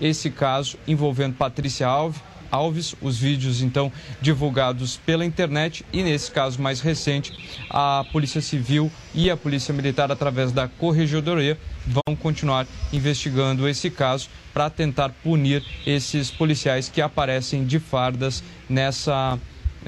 esse caso envolvendo Patrícia Alves. Alves, os vídeos então divulgados pela internet e nesse caso mais recente, a Polícia Civil e a Polícia Militar através da Corregedoria vão continuar investigando esse caso para tentar punir esses policiais que aparecem de fardas nessa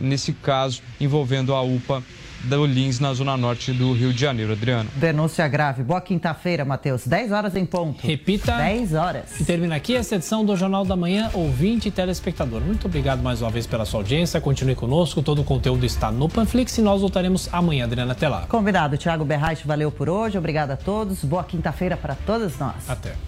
nesse caso envolvendo a UPA do Lins, na zona norte do Rio de Janeiro. Adriano. Denúncia grave. Boa quinta-feira, Matheus. 10 horas em ponto. Repita. 10 horas. E termina aqui essa edição do Jornal da Manhã, ouvinte e telespectador. Muito obrigado mais uma vez pela sua audiência. Continue conosco. Todo o conteúdo está no Panflix e nós voltaremos amanhã, Adriana, até lá. Combinado. Tiago Berraich, valeu por hoje. Obrigado a todos. Boa quinta-feira para todos nós. Até.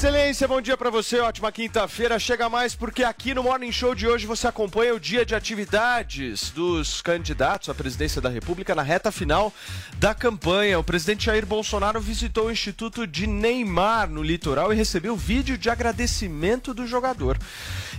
Excelência, bom dia pra você, ótima quinta-feira. Chega mais porque aqui no Morning Show de hoje você acompanha o dia de atividades dos candidatos à presidência da República na reta final da campanha. O presidente Jair Bolsonaro visitou o Instituto de Neymar no litoral e recebeu vídeo de agradecimento do jogador.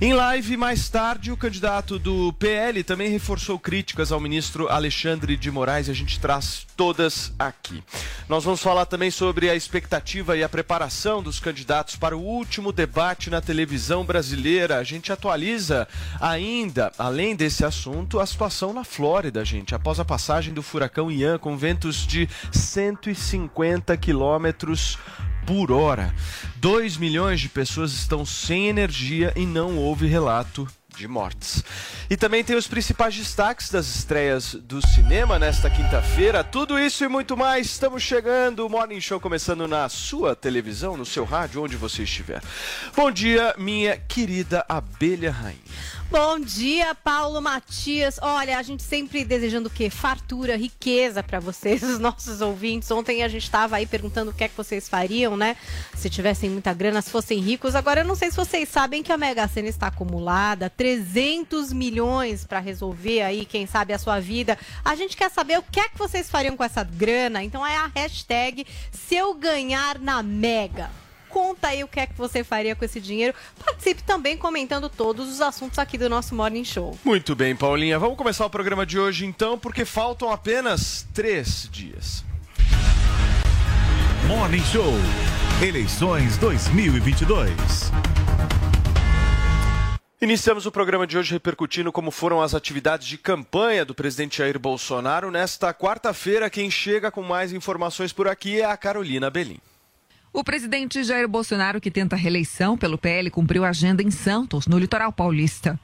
Em live, mais tarde, o candidato do PL também reforçou críticas ao ministro Alexandre de Moraes e a gente traz todas aqui. Nós vamos falar também sobre a expectativa e a preparação dos candidatos para o último debate na televisão brasileira. A gente atualiza ainda, além desse assunto, a situação na Flórida, gente, após a passagem do furacão Ian com ventos de 150 quilômetros por hora. 2 milhões de pessoas estão sem energia e não houve relato de mortes. E também tem os principais destaques das estreias do cinema nesta quinta-feira. Tudo isso e muito mais. Estamos chegando. O Morning Show começando na sua televisão, no seu rádio, onde você estiver. Bom dia, minha querida abelha rainha. Bom dia, Paulo Matias. Olha, a gente sempre desejando o quê? Fartura, riqueza para vocês, os nossos ouvintes. Ontem a gente estava aí perguntando o que é que vocês fariam, né? Se tivessem muita grana, se fossem ricos. Agora eu não sei se vocês sabem que a Mega Sena está acumulada, 300 milhões para resolver aí, quem sabe a sua vida. A gente quer saber o que é que vocês fariam com essa grana. Então é a hashtag se eu ganhar na Mega. Conta aí o que é que você faria com esse dinheiro. Participe também comentando todos os assuntos aqui do nosso Morning Show. Muito bem, Paulinha. Vamos começar o programa de hoje então, porque faltam apenas três dias. Morning Show. Eleições 2022. Iniciamos o programa de hoje repercutindo como foram as atividades de campanha do presidente Jair Bolsonaro. Nesta quarta-feira, quem chega com mais informações por aqui é a Carolina Belim. O presidente Jair Bolsonaro, que tenta reeleição pelo PL, cumpriu agenda em Santos, no litoral paulista.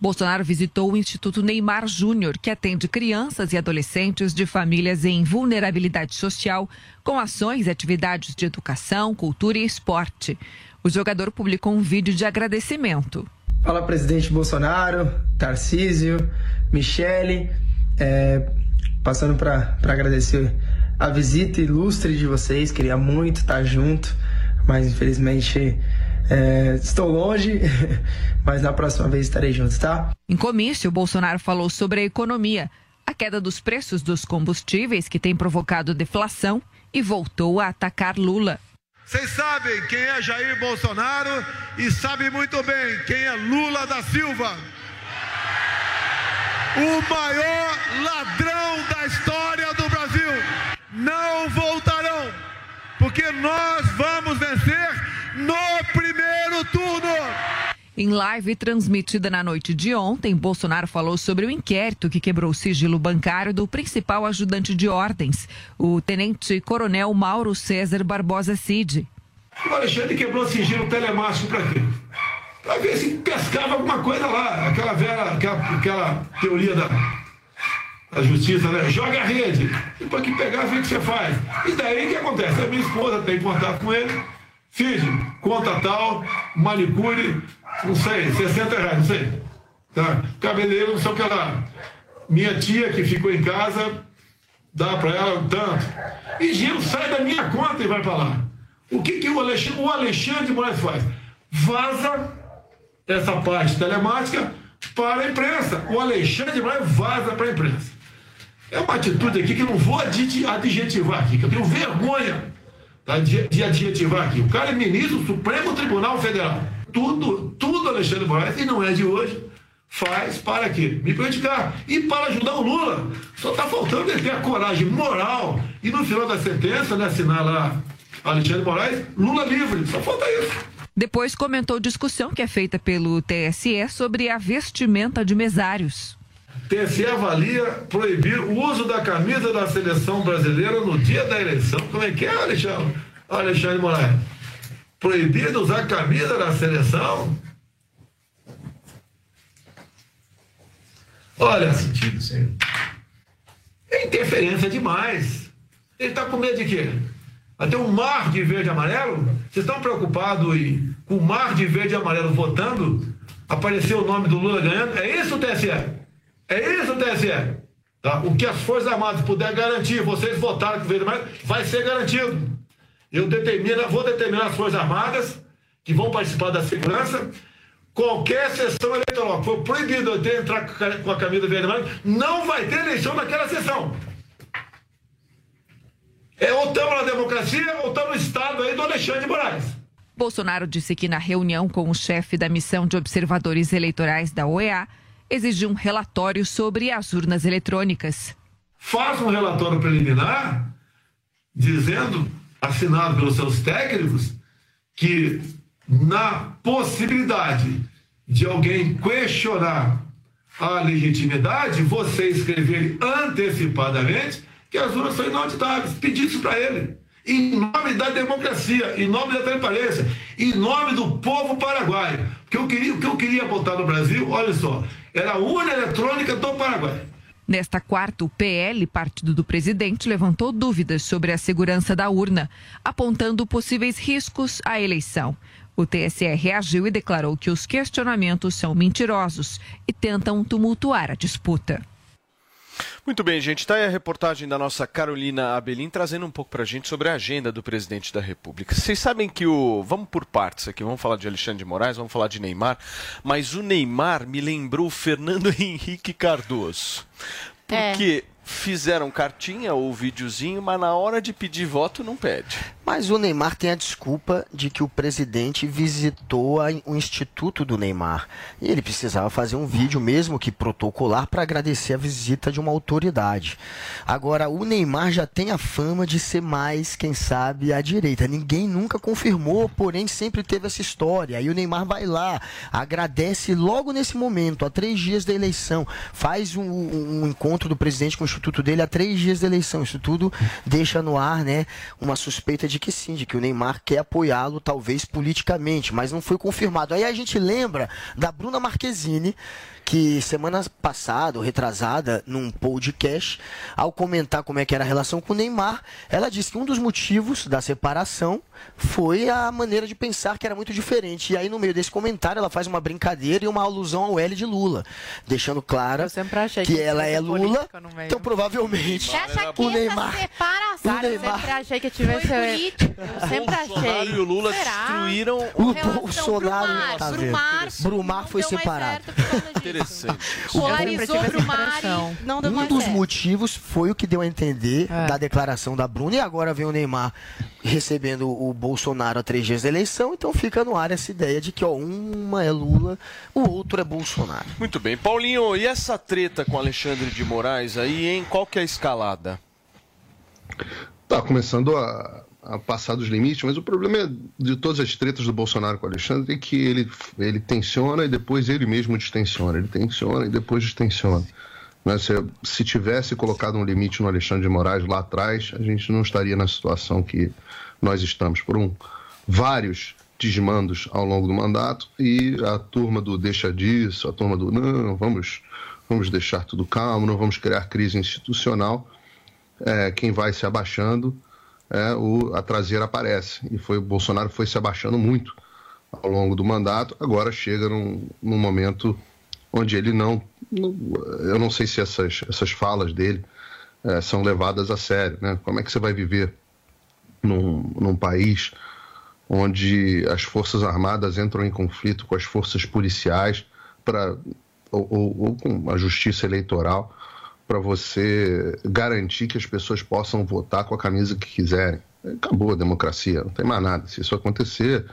Bolsonaro visitou o Instituto Neymar Júnior, que atende crianças e adolescentes de famílias em vulnerabilidade social, com ações e atividades de educação, cultura e esporte. O jogador publicou um vídeo de agradecimento. Fala, presidente Bolsonaro, Tarcísio, Michele. É, passando para agradecer a visita ilustre de vocês. Queria muito estar junto, mas infelizmente é, estou longe. Mas na próxima vez estarei junto, tá? Em comício, Bolsonaro falou sobre a economia, a queda dos preços dos combustíveis, que tem provocado deflação, e voltou a atacar Lula. Vocês sabem quem é Jair Bolsonaro e sabem muito bem quem é Lula da Silva. O maior ladrão da história do Brasil. Não voltarão, porque nós vamos vencer no primeiro turno. Em live transmitida na noite de ontem, Bolsonaro falou sobre o inquérito que quebrou o sigilo bancário do principal ajudante de ordens, o tenente-coronel Mauro César Barbosa Cid. O Alexandre quebrou sigilo telemático para quê? Para ver se pescava alguma coisa lá, aquela velha, aquela, aquela teoria da, da justiça, né? Joga a rede, depois que pegar, vê o que você faz. E daí o que acontece? A minha esposa tem contato com ele, Cid, conta tal, manicure, não sei, 60 reais, não sei. Tá? Cabeleireiro, não sei o que lá. Minha tia que ficou em casa, dá para ela tanto. E Gil sai da minha conta e vai para lá. O que, que o, Alexandre, o Alexandre Moraes faz? Vaza essa parte telemática para a imprensa. O Alexandre Moraes vaza para a imprensa. É uma atitude aqui que não vou adjetivar aqui, que eu tenho vergonha tá, de, de adjetivar aqui. O cara é ministro do Supremo Tribunal Federal. Tudo, tudo Alexandre Moraes, e não é de hoje, faz para quê? Me prejudicar. E para ajudar o Lula. Só está faltando ele ter a coragem moral e no final da sentença, né, assinar lá Alexandre Moraes, Lula livre. Só falta isso. Depois comentou discussão que é feita pelo TSE sobre a vestimenta de mesários. TSE avalia proibir o uso da camisa da seleção brasileira no dia da eleição. Como é que é, Alexandre, Alexandre Moraes? Proibido usar a camisa da seleção? Olha, sentido, senhor. É interferência demais. Ele está com medo de quê? Ter um mar de verde e amarelo? Vocês estão preocupados com o mar de verde e amarelo votando? Aparecer o nome do Lula ganhando? É isso, TSE? É isso, TSE? Tá? O que as Forças Armadas puder garantir, vocês votaram que e amarelo, vai ser garantido. Eu determino, vou determinar as Forças Armadas que vão participar da segurança. Qualquer sessão eleitoral que for proibido ter entrar com a- camisa amarelo, não vai ter eleição naquela sessão. É ou estamos na democracia ou estamos no Estado aí do Alexandre de Moraes. Bolsonaro disse que na reunião com o chefe da missão de observadores eleitorais da OEA, exigiu um relatório sobre as urnas eletrônicas. Faça um relatório preliminar dizendo, assinado pelos seus técnicos, que na possibilidade de alguém questionar a legitimidade, você escrever antecipadamente que as urnas são inauditáveis. Pedir isso para ele. Em nome da democracia, em nome da transparência, em nome do povo paraguaio. Porque eu queria, o que eu queria botar no Brasil, olha só, era a urna eletrônica do Paraguai. Nesta quarta, o PL, partido do presidente, levantou dúvidas sobre a segurança da urna, apontando possíveis riscos à eleição. O TSE reagiu e declarou que os questionamentos são mentirosos e tentam tumultuar a disputa. Muito bem, gente. Está aí a reportagem da nossa Carolina Abelim trazendo um pouco para a gente sobre a agenda do presidente da República. Vocês sabem que o. Vamos por partes aqui, vamos falar de Alexandre de Moraes, vamos falar de Neymar, mas o Neymar me lembrou o Fernando Henrique Cardoso. Porque fizeram cartinha ou videozinho, mas na hora de pedir voto não pede. Mas o Neymar tem a desculpa de que o presidente visitou o Instituto do Neymar. E ele precisava fazer um vídeo, mesmo que protocolar, para agradecer a visita de uma autoridade. Agora, o Neymar já tem a fama de ser mais, quem sabe, à direita. Ninguém nunca confirmou, porém sempre teve essa história. Aí o Neymar vai lá, agradece logo nesse momento, a três dias da eleição, faz um, um encontro do presidente com o instituto dele a três dias da eleição. Isso tudo deixa no ar, né, uma suspeita de que sim, de que o Neymar quer apoiá-lo, talvez politicamente, mas não foi confirmado. Aí a gente lembra da Bruna Marquezine, que semana passada, ou retrasada, num podcast, ao comentar como é que era a relação com o Neymar, ela disse que um dos motivos da separação foi a maneira de pensar que era muito diferente. E aí, no meio desse comentário, ela faz uma brincadeira e uma alusão ao L de Lula, deixando clara achei que que ela é Lula, então provavelmente Você acha que o Neymar separação o Neymar- sempre achei que tivesse. Eu sempre Bolsonaro achei. e o Lula Será? destruíram o Bolsonaro Brumar, tá? Brumar Brumar foi separado. certo. Interessante. Polarizou Brumar impressão. e não deu Um dos certo. motivos foi o que deu a entender É. da declaração da Bruna. E agora vem o Neymar recebendo o Bolsonaro a três dias da eleição. Então fica no ar essa ideia de que ó, uma é Lula, o outro é Bolsonaro. Muito bem. Paulinho, e essa treta com Alexandre de Moraes aí, hein? Qual que é a escalada? Tá começando a a passar dos limites, mas o problema é de todas as tretas do Bolsonaro com o Alexandre é que ele, ele tensiona e depois ele mesmo distensiona. Ele tensiona e depois distensiona. Né, se, se tivesse colocado um limite no Alexandre de Moraes lá atrás, a gente não estaria na situação que nós estamos. Por um, vários desmandos ao longo do mandato e a turma do deixa disso, a turma do não, vamos, vamos deixar tudo calmo, não vamos criar crise institucional. É, quem vai se abaixando, é, o, a traseira aparece. E foi o Bolsonaro foi se abaixando muito ao longo do mandato. Agora chega num, num momento onde ele não, não, Eu não sei se essas, essas falas dele é, são levadas a sério. Né? Como é que você vai viver num, num país onde as forças armadas entram em conflito com as forças policiais para ou, ou, ou com a justiça eleitoral para você garantir que as pessoas possam votar com a camisa que quiserem. Acabou a democracia, não tem mais nada. Se isso acontecer,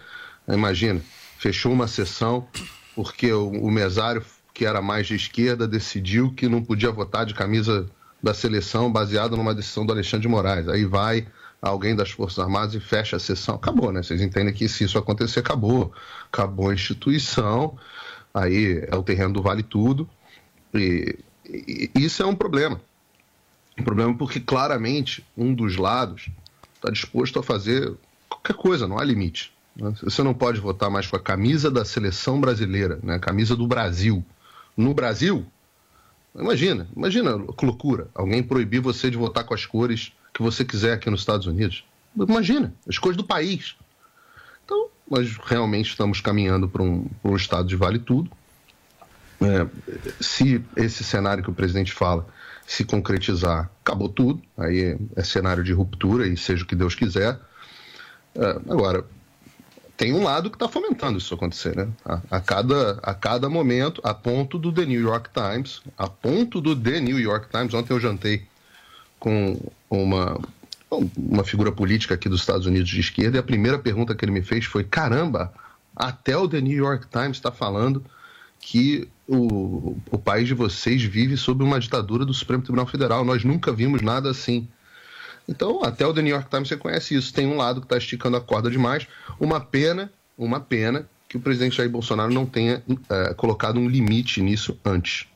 imagina, fechou uma sessão porque o, o mesário que era mais de esquerda decidiu que não podia votar de camisa da seleção baseado numa decisão do Alexandre de Moraes. Aí vai alguém das Forças Armadas e fecha a sessão. Acabou, né? Vocês entendem que se isso acontecer, acabou. Acabou a instituição, aí é o terreno do vale tudo. E, isso é um problema. Um problema porque claramente um dos lados está disposto a fazer qualquer coisa, não há limite. né? Você não pode votar mais com a camisa da seleção brasileira, né? a camisa do Brasil. No Brasil, imagina, imagina loucura. Alguém proibir você de votar com as cores que você quiser aqui nos Estados Unidos. Imagina, as cores do país. Então, nós realmente estamos caminhando para um, para um estado de vale tudo. É, se esse cenário que o presidente fala se concretizar, acabou tudo. Aí é, é cenário de ruptura e seja o que Deus quiser. É, agora, tem um lado que está fomentando isso acontecer, né? A, a cada, a cada momento, a ponto do The New York Times, a ponto do The New York Times. Ontem eu jantei com uma, uma figura política aqui dos Estados Unidos de esquerda e a primeira pergunta que ele me fez foi: caramba, até o The New York Times está falando que o, o país de vocês vive sob uma ditadura do Supremo Tribunal Federal. Nós nunca vimos nada assim. Então, até o The New York Times reconhece isso. Tem um lado que está esticando a corda demais. Uma pena, uma pena que o presidente Jair Bolsonaro não tenha eh, colocado um limite nisso antes.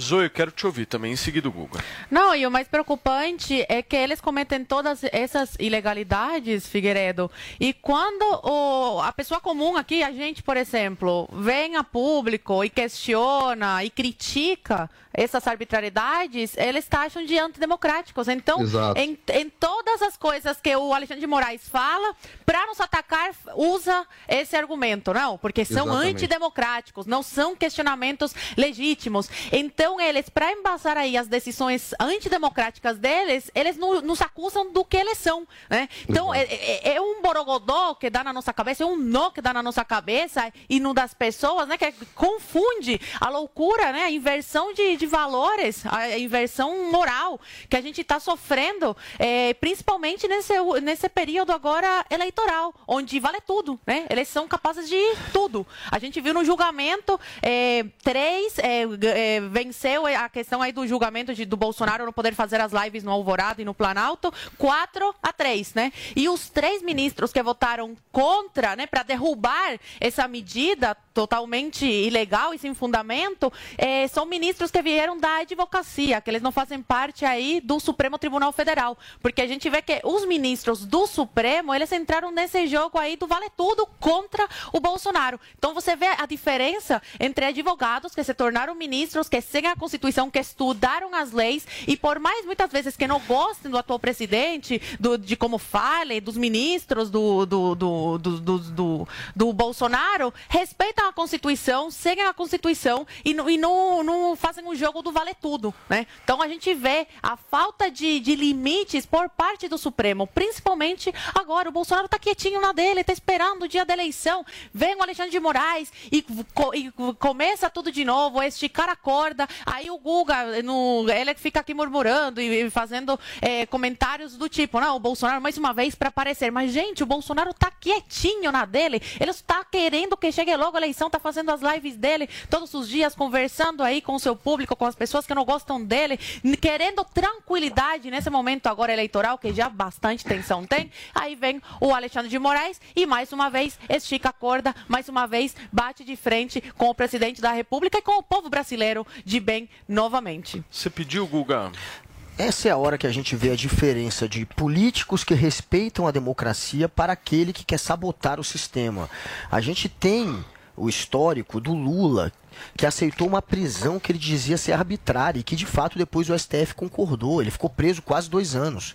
Zoe, eu quero te ouvir também, em seguida o Guga. Não, e o mais preocupante é que eles cometem todas essas ilegalidades, Figueiredo, e quando o, a pessoa comum aqui, a gente, por exemplo, vem a público e questiona e critica essas arbitrariedades, eles taxam de antidemocráticos. Então, em, em todas as coisas que o Alexandre de Moraes fala, para nos atacar, usa esse argumento, não? Porque são Exatamente. antidemocráticos, não são questionamentos legítimos. Então, eles, para embasar aí as decisões antidemocráticas deles, eles no- nos acusam do que eles são, né? Então, é, é- é um borogodó que dá na nossa cabeça, é um nó que dá na nossa cabeça e no das pessoas, né? Que confunde a loucura, né? A inversão de, de valores, a inversão moral que a gente está sofrendo, é, principalmente nesse, nesse período agora eleitoral, onde vale tudo, né? Eles são capazes de tudo. A gente viu no julgamento, é, três é, é, venceu a questão aí do julgamento de- do Bolsonaro não poder fazer as lives no Alvorada e no Planalto, quatro a três, né? E os três ministros que votaram contra, né, para derrubar essa medida totalmente ilegal e sem fundamento, é, são ministros que vieram da advocacia, que eles não fazem parte aí do Supremo Tribunal Federal, porque a gente vê que os ministros do Supremo, eles entraram nesse jogo aí do vale tudo contra o Bolsonaro. Então você vê a diferença entre advogados que se tornaram ministros, que seguem a Constituição, que estudaram as leis e por mais muitas vezes que não gostem do atual presidente, do- de como fale, dos ministros do, do, do, do, do, Bolsonaro, respeitam a Constituição, seguem a Constituição e, e não, não fazem o jogo do vale tudo, né? Então a gente vê a falta de, de limites por parte do Supremo, principalmente agora. O Bolsonaro tá quietinho na dele, tá esperando o dia da eleição. Vem o Alexandre de Moraes e, co- e começa tudo de novo, esticar a corda. Aí o Guga, no, ele fica aqui murmurando e, e fazendo eh, comentários do tipo, não, o Bolsonaro mais uma vez para aparecer. Mas, gente, o Bolsonaro tá quietinho na dele. Ele está querendo que chegue logo a eleição eleição, tá fazendo as lives dele todos os dias, conversando aí com o seu público, com as pessoas que não gostam dele, querendo tranquilidade nesse momento agora eleitoral, que já bastante tensão tem. Aí vem o Alexandre de Moraes e mais uma vez estica a corda, mais uma vez bate de frente com o presidente da República e com o povo brasileiro de bem novamente. Você pediu, Guga? Essa é a hora que a gente vê a diferença de políticos que respeitam a democracia para aquele que quer sabotar o sistema. A gente tem o histórico do Lula, que aceitou uma prisão que ele dizia ser arbitrária e que de fato depois o STF concordou. Ele ficou preso quase dois anos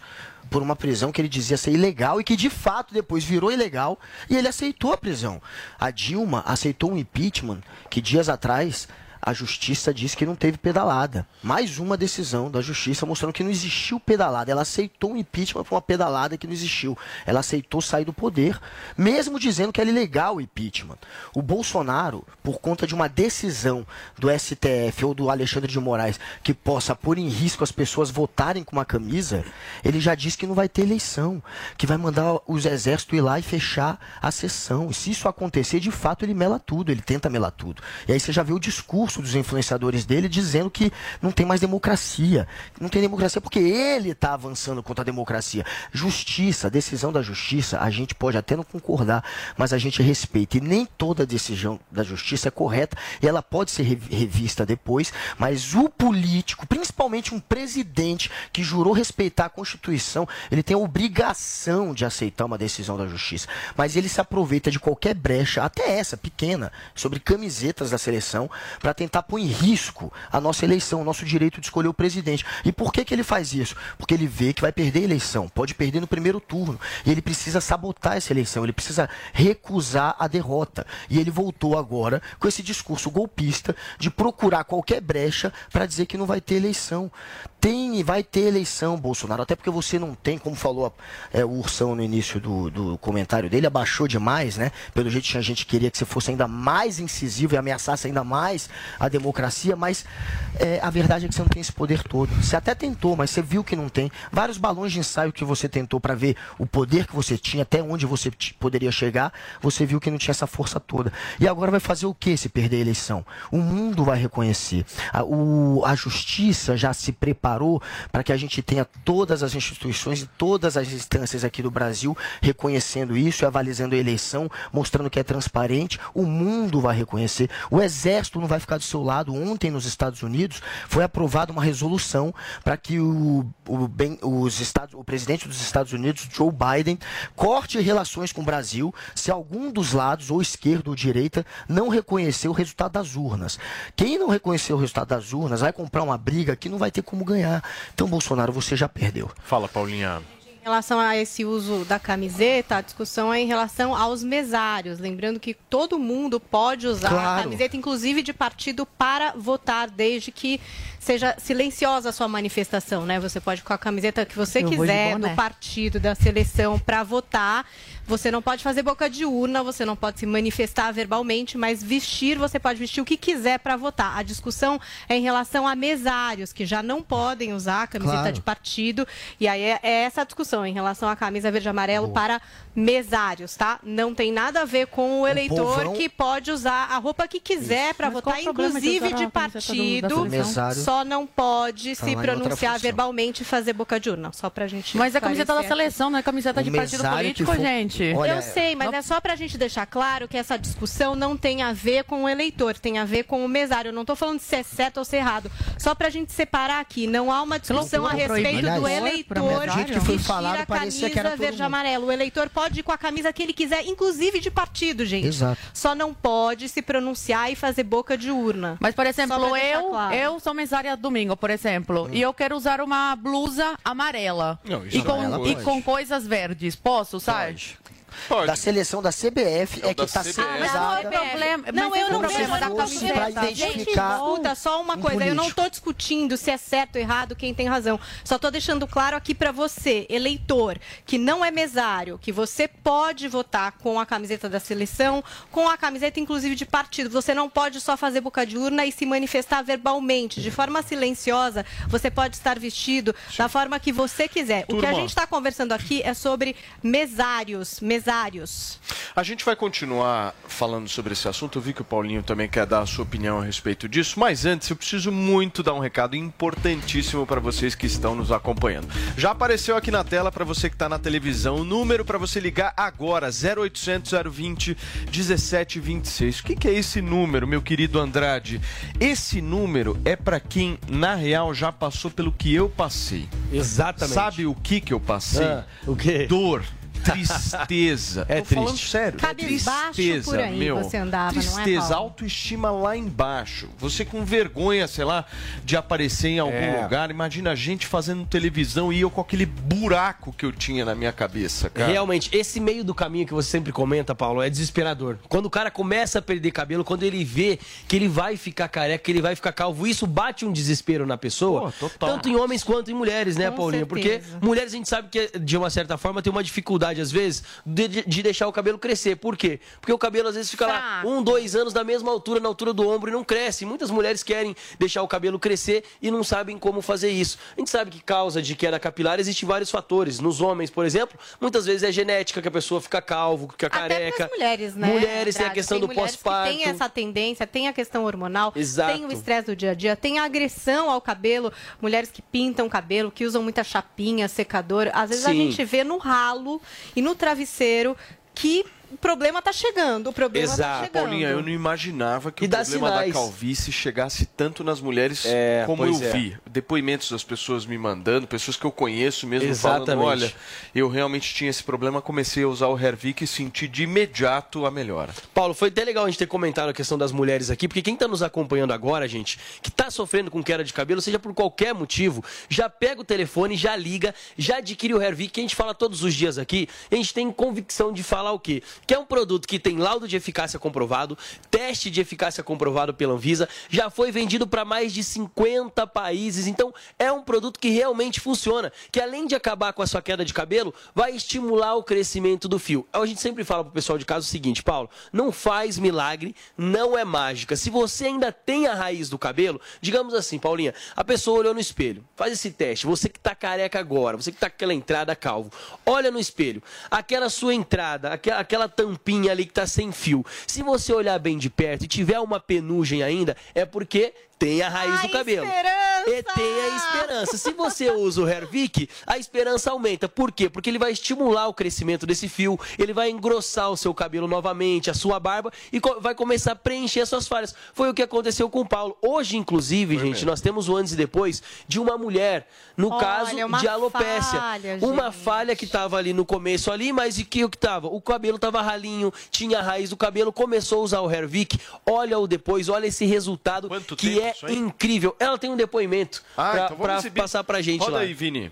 por uma prisão que ele dizia ser ilegal e que de fato depois virou ilegal e ele aceitou a prisão. A Dilma aceitou um impeachment que dias atrás a justiça disse que não teve pedalada. Mais uma decisão da justiça mostrando que não existiu pedalada. Ela aceitou um impeachment por uma pedalada que não existiu. Ela aceitou sair do poder, mesmo dizendo que era ilegal o impeachment. O Bolsonaro, por conta de uma decisão do STF ou do Alexandre de Moraes que possa pôr em risco as pessoas votarem com uma camisa, ele já disse que não vai ter eleição, que vai mandar os exércitos ir lá e fechar a sessão. E se isso acontecer, de fato ele mela tudo, ele tenta melar tudo. E aí você já vê o discurso dos influenciadores dele dizendo que não tem mais democracia. Não tem democracia porque ele está avançando contra a democracia. Justiça, decisão da justiça, a gente pode até não concordar, mas a gente respeita. E nem toda decisão da justiça é correta e ela pode ser revi- revista depois, mas o político, principalmente um presidente que jurou respeitar a Constituição, ele tem a obrigação de aceitar uma decisão da justiça. Mas ele se aproveita de qualquer brecha, até essa pequena, sobre camisetas da seleção, para tentar pôr em risco a nossa eleição, o nosso direito de escolher o presidente. E por que, que ele faz isso? Porque ele vê que vai perder a eleição, pode perder no primeiro turno. E ele precisa sabotar essa eleição, ele precisa recusar a derrota. E ele voltou agora com esse discurso golpista de procurar qualquer brecha para dizer que não vai ter eleição. Tem e vai ter eleição, Bolsonaro, até porque você não tem, como falou é, o Ursão no início do, do comentário dele, abaixou demais, né? Pelo jeito tinha gente que queria que você fosse ainda mais incisivo e ameaçasse ainda mais a democracia, mas é, a verdade é que você não tem esse poder todo. Você até tentou, mas você viu que não tem. Vários balões de ensaio que você tentou para ver o poder que você tinha, até onde você poderia chegar, você viu que não tinha essa força toda. E agora vai fazer o que se perder a eleição? O mundo vai reconhecer. A, o- a justiça já se preparou para que a gente tenha todas as instituições e todas as instâncias aqui do Brasil reconhecendo isso e avalizando a eleição, mostrando que é transparente. O mundo vai reconhecer. O exército não vai ficar do seu lado. Ontem, nos Estados Unidos, foi aprovada uma resolução para que o, o, bem- os Estados, o presidente dos Estados Unidos, Joe Biden, corte relações com o Brasil se algum dos lados, ou esquerda ou direita, não reconhecer o resultado das urnas. Quem não reconhecer o resultado das urnas vai comprar uma briga que não vai ter como ganhar. Então, Bolsonaro, você já perdeu. Fala, Paulinha. Em relação a esse uso da camiseta, a discussão é em relação aos mesários. Lembrando que todo mundo pode usar a Claro. camiseta, inclusive de partido, para votar, desde que seja silenciosa a sua manifestação, né? Você pode com a camiseta que você Eu quiser, boné. do partido, da seleção, para votar. Você não pode fazer boca de urna, você não pode se manifestar verbalmente, mas vestir, você pode vestir o que quiser para votar. A discussão é em relação a mesários, que já não podem usar a camiseta Claro. de partido. E aí é, é essa a discussão em relação à camisa verde e amarelo para mesários, tá? Não tem nada a ver com o eleitor povão- que pode usar a roupa que quiser para votar, o de inclusive de partido. Mesário Só não pode tá se pronunciar verbalmente e fazer boca de urna. Só pra gente. Mas é a camiseta da seleção, não é camiseta O de partido político, for- gente. Olha, eu sei, mas é só pra gente deixar claro que essa discussão não tem a ver com o eleitor, tem a ver com o mesário. Eu não tô falando se é certo ou se é errado. Só pra gente separar aqui, não há uma discussão a respeito proibido. do Aliás, eleitor jeito que foi vestir falado, a parecia que era camisa verde e amarelo. O eleitor pode ir com a camisa que ele quiser, inclusive de partido, gente. Exato. Só não pode se pronunciar e fazer boca de urna. Mas, por exemplo, eu, claro. eu sou mesária domingo, por exemplo, e eu quero usar uma blusa amarela. Não, isso e, com, e com coisas verdes. Posso, sabe? Pode. Da seleção da CBF É é, que está sendo Mas não é problema. Não, eu não problema da camiseta. identificar Gente, escuta, só uma um coisa. Eu não político. estou discutindo se é certo ou errado, quem tem razão. Só estou deixando claro aqui para você, eleitor, que não é mesário, que você pode votar com a camiseta da seleção, com a camiseta inclusive de partido. Você não pode só fazer boca de urna e se manifestar verbalmente. De forma silenciosa, você pode estar vestido da forma que você quiser. O que a Turma. gente está conversando aqui é sobre mesários. Empresários. A gente vai continuar falando sobre esse assunto. Eu vi que o Paulinho também quer dar a sua opinião a respeito disso. Mas antes, eu preciso muito dar um recado importantíssimo para vocês que estão nos acompanhando. Já apareceu aqui na tela para você que está na televisão o número para você ligar agora: 0800 020 1726. O que, que é esse número, meu querido Andrade? Esse número é para quem, na real, já passou pelo que eu passei. Exatamente. Sabe o que, que eu passei? Ah, o quê? Dor. Tristeza. É Tô falando triste. sério. Cabisbaixo tristeza, por aí meu. você andava, não é, Tristeza, autoestima lá embaixo. Você com vergonha, sei lá, de aparecer em algum É. lugar. Imagina a gente fazendo televisão e eu com aquele buraco que eu tinha na minha cabeça, cara. Realmente, esse meio do caminho que você sempre comenta, Paulo, é desesperador. Quando o cara começa a perder cabelo, quando ele vê que ele vai ficar careca, que ele vai ficar calvo, isso bate um desespero na pessoa. Pô, total. Tanto em homens quanto em mulheres, né, Com Paulinho? Porque certeza. mulheres a gente sabe que, de uma certa forma, tem uma dificuldade, às vezes, de, de- de deixar o cabelo crescer. Por quê? Porque o cabelo, às vezes, fica lá um, dois anos da mesma altura, na altura do ombro, e não cresce. Muitas mulheres querem deixar o cabelo crescer e não sabem como fazer isso. A gente sabe que causa de queda capilar existem vários fatores. Nos homens, por exemplo, muitas vezes é genética, que a pessoa fica calvo, fica Até careca. mulheres, né? Mulheres tem a Andrade? questão do mulheres que pós-parto. Tem essa tendência, tem a questão hormonal, Exato. tem o estresse do dia a dia, tem a agressão ao cabelo, mulheres que pintam o cabelo, que usam muita chapinha, secador. Às vezes a Sim. gente vê no ralo e no travesseiro que o problema tá chegando. O problema tá Exato, chegando. Paulinha, eu não imaginava que E o problema sinais. da calvície chegasse tanto nas mulheres É, como eu é. vi. Depoimentos das pessoas me mandando, pessoas que eu conheço mesmo Exatamente. falando, olha, eu realmente tinha esse problema, comecei a usar o Hervik e senti de imediato a melhora. Paulo, foi até legal a gente ter comentado a questão das mulheres aqui, porque quem está nos acompanhando agora, gente, que está sofrendo com queda de cabelo, seja por qualquer motivo, já pega o telefone, já liga, já adquire o Hervik, que a gente fala todos os dias aqui. A gente tem convicção de falar o quê? Que é um produto que tem laudo de eficácia comprovado, teste de eficácia comprovado pela Anvisa, já foi vendido para mais de 50 países. Então, é um produto que realmente funciona, que além de acabar com a sua queda de cabelo, vai estimular o crescimento do fio. A gente sempre fala pro pessoal de casa o seguinte, Paulo, não faz milagre, não é mágica. Se você ainda tem a raiz do cabelo, digamos assim, Paulinha, a pessoa olhou no espelho, faz esse teste, você que tá careca agora, você que tá com aquela entrada calvo, olha no espelho, aquela sua entrada, aquela, aquela tampinha ali que tá sem fio. Se você olhar bem de perto e tiver uma penugem ainda, é porque tem a raiz do cabelo. E tem a esperança. Se você usa o Hervik, a esperança aumenta. Por quê? Porque ele vai estimular o crescimento desse fio, ele vai engrossar o seu cabelo novamente, a sua barba e co- vai começar a preencher as suas falhas. Foi o que aconteceu com o Paulo. Hoje, inclusive, gente, nós temos o antes e depois de uma mulher, no Olha, caso de alopécia. falha, uma falha que estava ali no começo ali, mas e que o que tava? O cabelo tava ralinho, tinha a raiz do cabelo, começou a usar o Hervik. Olha o depois, olha esse resultado que tempo é isso aí? incrível. Ela tem um depoimento Ah, pra, então pra passar pra gente Roda lá. aí, Vini.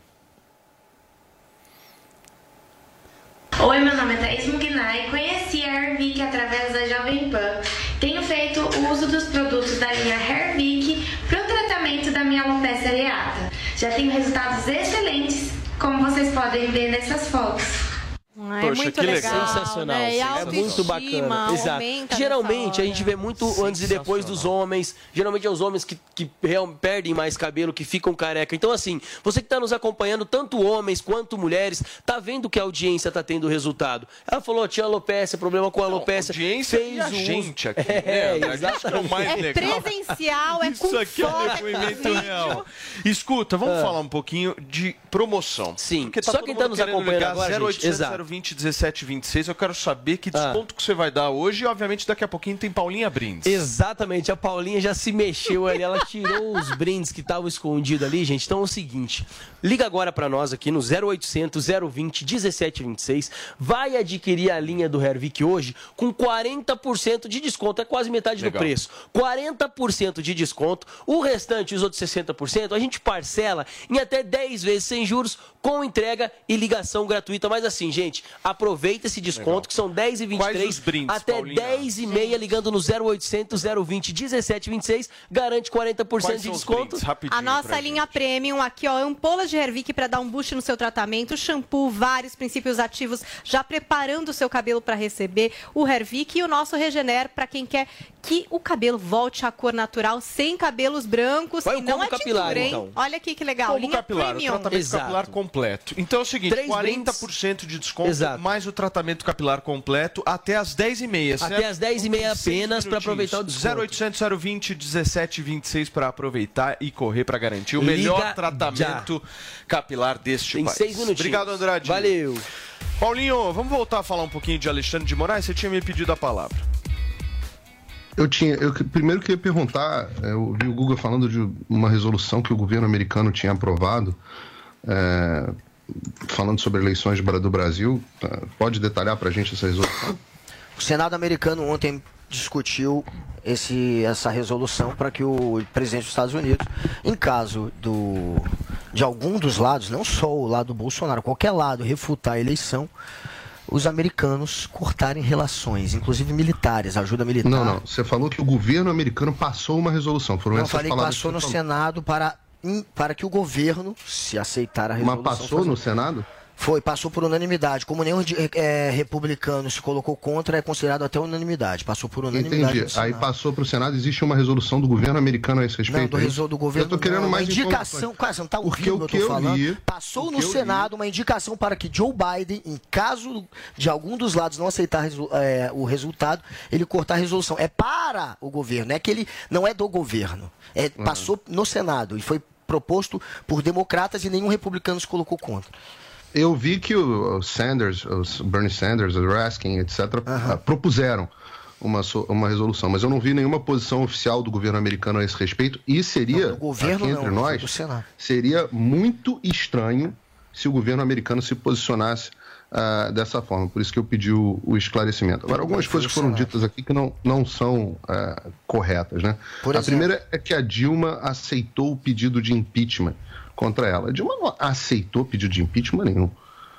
Oi, meu nome é Thaís Mugnai. Conheci a Hervik através da Jovem Pan. Tenho feito uso dos produtos da linha Hervik para o tratamento da minha alopecia areata. Já tenho resultados excelentes, como vocês podem ver nessas fotos. Ah, Poxa, muito que legal, sensacional. Né? É muito bacana. Exato. Geralmente a gente vê muito antes e depois dos homens. Geralmente é os homens que, que perdem mais cabelo, que ficam careca. Então, assim, você que está nos acompanhando, tanto homens quanto mulheres, tá vendo que a audiência tá tendo resultado. Ela falou: tinha alopecia, problema com a alopecia. Não, audiência fez e a gente aqui. É, né? exatamente. É, é presencial, é com Isso aqui é movimento real. Escuta, vamos ah. falar um pouquinho de promoção. Sim, tá só quem está nos acompanhando agora, 0800, gente, exato. 20 17 26. Eu quero saber que ah. desconto ah. que você vai dar hoje. E, obviamente, daqui a pouquinho tem Paulinha Brindes. Exatamente. A Paulinha já se mexeu ali. Ela tirou os brindes que estavam escondidos ali, gente. Então é o seguinte: liga agora para nós aqui no 0800 020 1726. Vai adquirir a linha do Hervik hoje com 40% de desconto. É quase metade Legal. do preço. 40% de desconto. O restante, os outros 60%, a gente parcela em até 10 vezes sem juros, com entrega e ligação gratuita. Mas assim, gente aproveita esse desconto, Legal. que são 10 e 23 Quais os brindes, até Paulinha? 10 e meia ligando no 0800 020 1726, garante 40% Quais de desconto. A nossa linha premium aqui, ó, ampolas de Hervik para dar um boost no seu tratamento, shampoo, vários princípios ativos, já preparando o seu cabelo para receber o Hervik e o nosso Regener para quem quer que o cabelo volte à cor natural, sem cabelos brancos Vai e o não é capilar, tintura, então. Olha aqui que legal, Como linha capilar, o premium. tratamento Exato. capilar completo. Então é o seguinte, Três 40% de desconto Exato. mais o tratamento capilar completo até as 10h30, certo? Até às 10h30 Seis apenas para aproveitar o desconto. 0800 020 1726 para aproveitar e correr para garantir o Liga melhor tratamento capilar deste Tem país. seis minutinhos. Obrigado, Andrade. Valeu. Paulinho, vamos voltar a falar um pouquinho de Alexandre de Moraes? Você tinha me pedido a palavra. Eu tinha. Eu que- primeiro queria perguntar, é, eu vi o Google falando de uma resolução que o governo americano tinha aprovado, é, falando sobre eleições do Brasil. Tá? Pode detalhar pra gente essa resolução? O Senado americano ontem discutiu esse, essa resolução para que o presidente dos Estados Unidos, em caso do, de algum dos lados, não só o lado do Bolsonaro, qualquer lado, refutar a eleição, os americanos cortarem relações, inclusive militares, ajuda militar. Não, não. Você falou que o governo americano passou uma resolução. Foram Não, essas falei que passou que no falou. Senado para, para que o governo, se aceitar a Mas resolução... passou faça- no Senado? Foi, passou por unanimidade. Como nenhum é, republicano se colocou contra, é considerado até unanimidade. Passou por unanimidade. Entendi. Aí passou para o Senado, existe uma resolução do governo americano a esse respeito. Não, do, é resol- do governo. Eu tô querendo não, mais uma indicação, cara, você não tá Porque ouvindo o que eu tô eu falando? li- Passou no Senado uma indicação para que Joe Biden, em caso de algum dos lados não aceitar resu- é, o resultado, ele cortar a resolução. É para o governo, é que ele não é do governo. É, Uhum. Passou no Senado e foi proposto por democratas e nenhum republicano se colocou contra. Eu vi que o o Sanders, os Bernie Sanders, o Raskin, etc., ah, propuseram uma, uma resolução, mas eu não vi nenhuma posição oficial do governo americano a esse respeito. E seria, do governo não, entre foi nós, seria muito estranho se o governo americano se posicionasse ah, dessa forma. Por isso que eu pedi o, o esclarecimento. Agora, algumas coisas foram ditas aqui que não, não são ah, corretas, né? Por a exemplo? primeira é que a Dilma aceitou o pedido de impeachment contra ela. A Dilma não aceitou pedido de impeachment nenhum.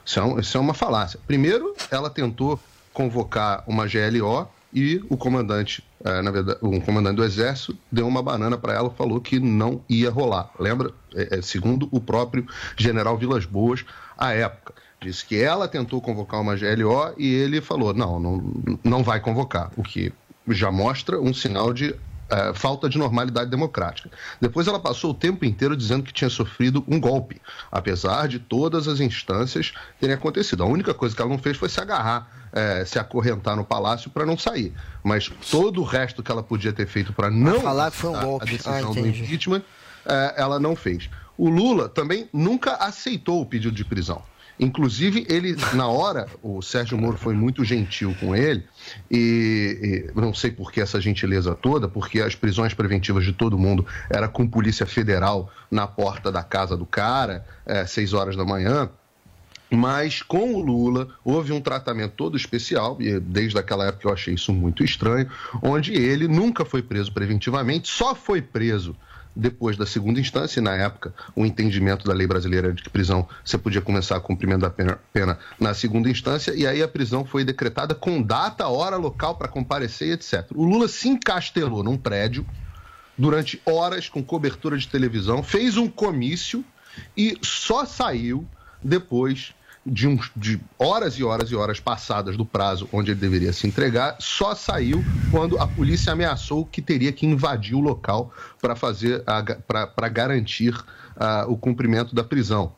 Isso é, um- isso é uma falácia. Primeiro, ela tentou convocar uma GLO e o comandante, eh, na verdade, o comandante do exército deu uma banana para ela, falou que não ia rolar. Lembra? É, é, segundo o próprio General Vilas Boas, à época. Disse que ela tentou convocar uma GLO e ele falou: não, não, não vai convocar. O que já mostra um sinal de eh, falta de normalidade democrática. Depois ela passou o tempo inteiro dizendo que tinha sofrido um golpe, apesar de todas as instâncias terem acontecido. A única coisa que ela não fez foi se agarrar, eh, se acorrentar no palácio para não sair. Mas todo o resto que ela podia ter feito para não falar que foi um golpe. a decisão Ah, do impeachment, eh, ela não fez. O Lula também nunca aceitou o pedido de prisão. Inclusive, ele, na hora, o Sérgio Moro foi muito gentil com ele, e, e não sei por que essa gentileza toda, porque as prisões preventivas de todo mundo era com polícia federal na porta da casa do cara, é, seis horas da manhã. Mas com o Lula houve um tratamento todo especial, e desde aquela época eu achei isso muito estranho, onde ele nunca foi preso preventivamente, só foi preso depois da segunda instância, e na época o entendimento da lei brasileira de que prisão você podia começar a cumprimento da pena, pena na segunda instância, e aí a prisão foi decretada com data, hora, local para comparecer, etc. O Lula se encastelou num prédio durante horas com cobertura de televisão, fez um comício e só saiu depois de, de horas e horas e horas passadas do prazo onde ele deveria se entregar, só saiu quando a polícia ameaçou que teria que invadir o local para fazer para garantir ah, o cumprimento da prisão.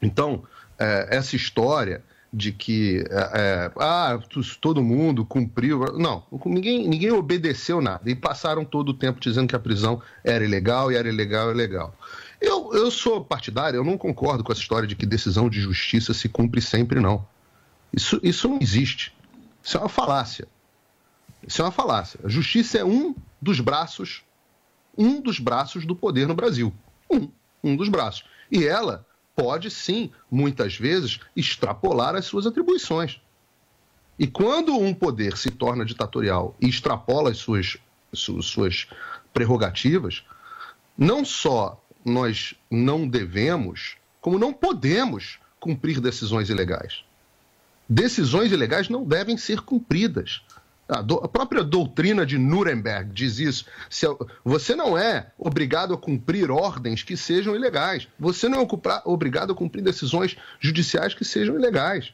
Então, eh, essa história de que eh, eh, ah, todo mundo cumpriu. Não, ninguém, ninguém obedeceu nada. E passaram todo o tempo dizendo que a prisão era ilegal e era ilegal e ilegal. Eu, eu sou partidário, eu não concordo com essa história de que decisão de justiça se cumpre sempre, não. Isso, isso não existe. Isso é uma falácia. Isso é uma falácia. A justiça é um dos braços, um dos braços do poder no Brasil. Um, um dos braços. E ela pode sim, muitas vezes, extrapolar as suas atribuições. E quando um poder se torna ditatorial e extrapola as suas, su- suas prerrogativas, não só nós não devemos, como não podemos cumprir decisões ilegais. Decisões ilegais não devem ser cumpridas. A, do- a própria doutrina de Nuremberg diz isso. Se você não é obrigado a cumprir ordens que sejam ilegais. Você não é obrigado a cumprir decisões judiciais que sejam ilegais.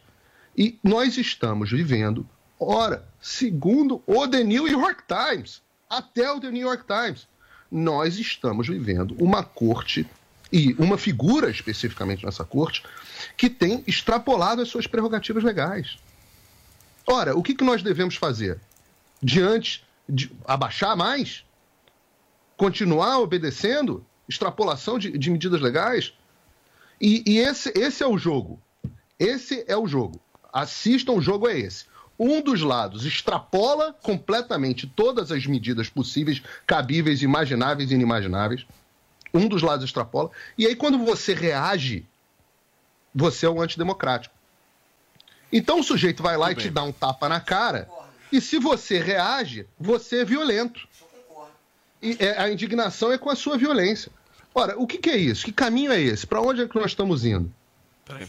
E nós estamos vivendo, ora, segundo o The New York Times, até o The New York Times, nós estamos vivendo uma corte e uma figura especificamente nessa corte que tem extrapolado as suas prerrogativas legais. Ora, o que, que nós devemos fazer? Diante de abaixar mais? Continuar obedecendo? Extrapolação de, de medidas legais? E, e esse, esse é o jogo. Esse é o jogo. Assistam, o jogo é esse. Um dos lados extrapola completamente todas as medidas possíveis, cabíveis, imagináveis e inimagináveis. Um dos lados extrapola. E aí, quando você reage, você é um antidemocrático. Então o sujeito vai lá e te dá um tapa na cara. E se você reage, você é violento. E é, a indignação é com a sua violência. Ora, o que, que é isso? Que caminho é esse? Para onde é que nós estamos indo?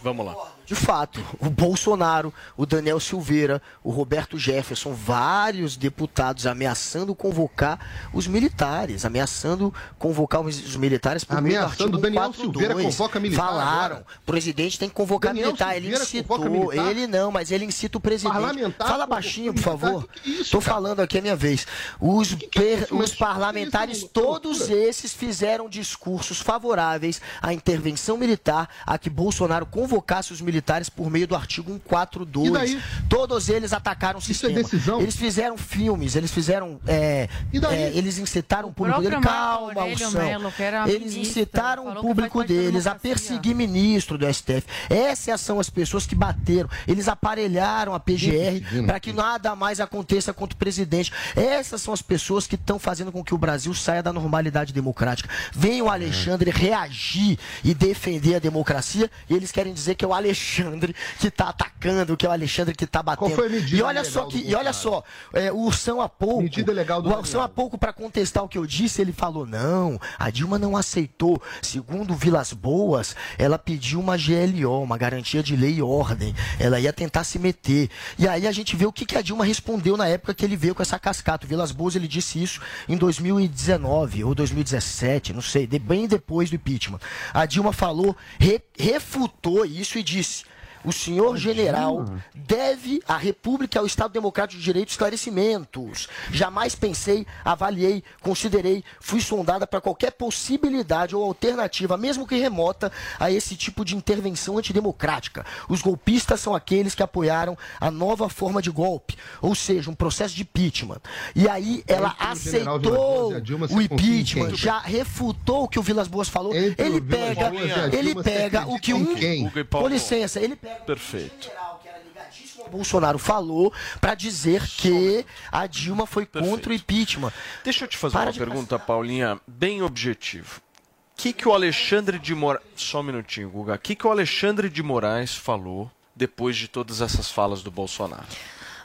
Vamos lá. De fato, o Bolsonaro, o Daniel Silveira, o Roberto Jefferson, vários deputados ameaçando convocar os militares, ameaçando convocar os militares por do Ameaçando, artigo Daniel 142. Silveira convoca militar Falaram, agora? o presidente tem que convocar Daniel militar. Ele Silveira incitou, convoca militar? ele não, mas ele incita o presidente. Parlamentar Fala baixinho, por favor. Que que é Estou falando aqui a minha vez. Os, per- isso? Mas os parlamentares, que isso? todos esses fizeram discursos favoráveis à intervenção militar, a que Bolsonaro convocasse os militares por meio do artigo E 142. daí? Todos eles atacaram o Isso é sistema. decisão? Eles fizeram filmes, eles fizeram. é, E daí? é, eles incitaram o público dele. Calma, Alção. Mello, que era Eles incitaram o público deles a perseguir ministro do STF. Essas são as pessoas que bateram. Eles aparelharam a PGR para que nada mais aconteça contra o presidente. Essas são as pessoas que estão fazendo com que o Brasil saia da normalidade democrática. Vem o Alexandre reagir e defender a democracia e eles querem dizer que é o Alexandre que está atacando, que é o Alexandre que está batendo. Qual foi a medida e olha só que, e olha só, é, o Ursão há pouco, Medida legal do o Ursão há pouco para contestar o que eu disse, ele falou: "Não, a Dilma não aceitou. Segundo Vilas Boas, ela pediu uma GLO, uma garantia de lei e ordem. Ela ia tentar se meter. E aí a gente vê o que, que a Dilma respondeu na época que ele veio com essa cascata. O Vilas Boas ele disse isso em 2019 ou 2017, não sei, bem depois do impeachment. A Dilma falou, re- refutou isso e disse: o senhor general deve à República e ao Estado Democrático de Direito esclarecimentos. Jamais pensei, avaliei, considerei, fui sondada para qualquer possibilidade ou alternativa, mesmo que remota, a esse tipo de intervenção antidemocrática. Os golpistas são aqueles que apoiaram a nova forma de golpe, ou seja, um processo de impeachment. E aí ela Entre aceitou o impeachment, já refutou o que o Vilas Boas falou. Entre ele pega, Boas ele pega o que um com licença, ele pega Perfeito. o Bolsonaro falou para dizer que a Dilma foi contra o impeachment. Deixa eu te fazer Para uma pergunta, Paulinha, bem objetivo. O que, que o Alexandre de Moraes. Só um minutinho, Guga. O que, que o Alexandre de Moraes falou depois de todas essas falas do Bolsonaro?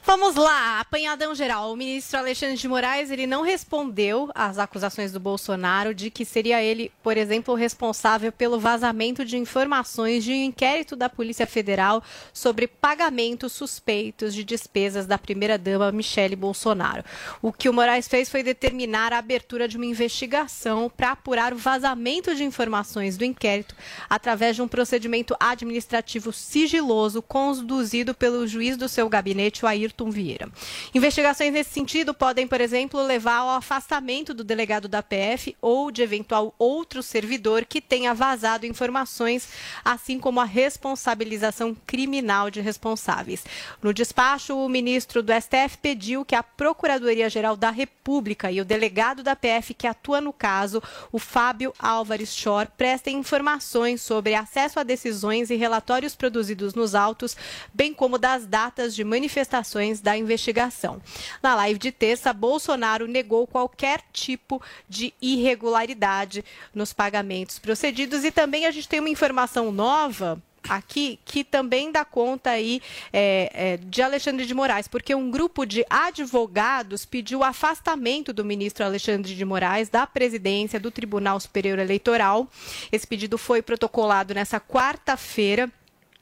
Vamos lá, apanhadão geral. O ministro Alexandre de Moraes ele não respondeu às acusações do Bolsonaro de que seria ele, por exemplo, responsável pelo vazamento de informações de um inquérito da Polícia Federal sobre pagamentos suspeitos de despesas da primeira-dama Michele Bolsonaro. O que o Moraes fez foi determinar a abertura de uma investigação para apurar o vazamento de informações do inquérito através de um procedimento administrativo sigiloso conduzido pelo juiz do seu gabinete, o Ayrton Vieira. Investigações nesse sentido podem, por exemplo, levar ao afastamento do delegado da PF ou de eventual outro servidor que tenha vazado informações, assim como a responsabilização criminal de responsáveis. No despacho, o ministro do STF pediu que a Procuradoria-Geral da República e o delegado da PF que atua no caso, o Fábio Álvares Chor, prestem informações sobre acesso a decisões e relatórios produzidos nos autos, bem como das datas de manifestações da investigação. Na live de terça, Bolsonaro negou qualquer tipo de irregularidade nos pagamentos procedidos e também a gente tem uma informação nova aqui que também dá conta aí é, é, de Alexandre de Moraes, porque um grupo de advogados pediu o afastamento do ministro Alexandre de Moraes da presidência do Tribunal Superior Eleitoral. Esse pedido foi protocolado nessa quarta-feira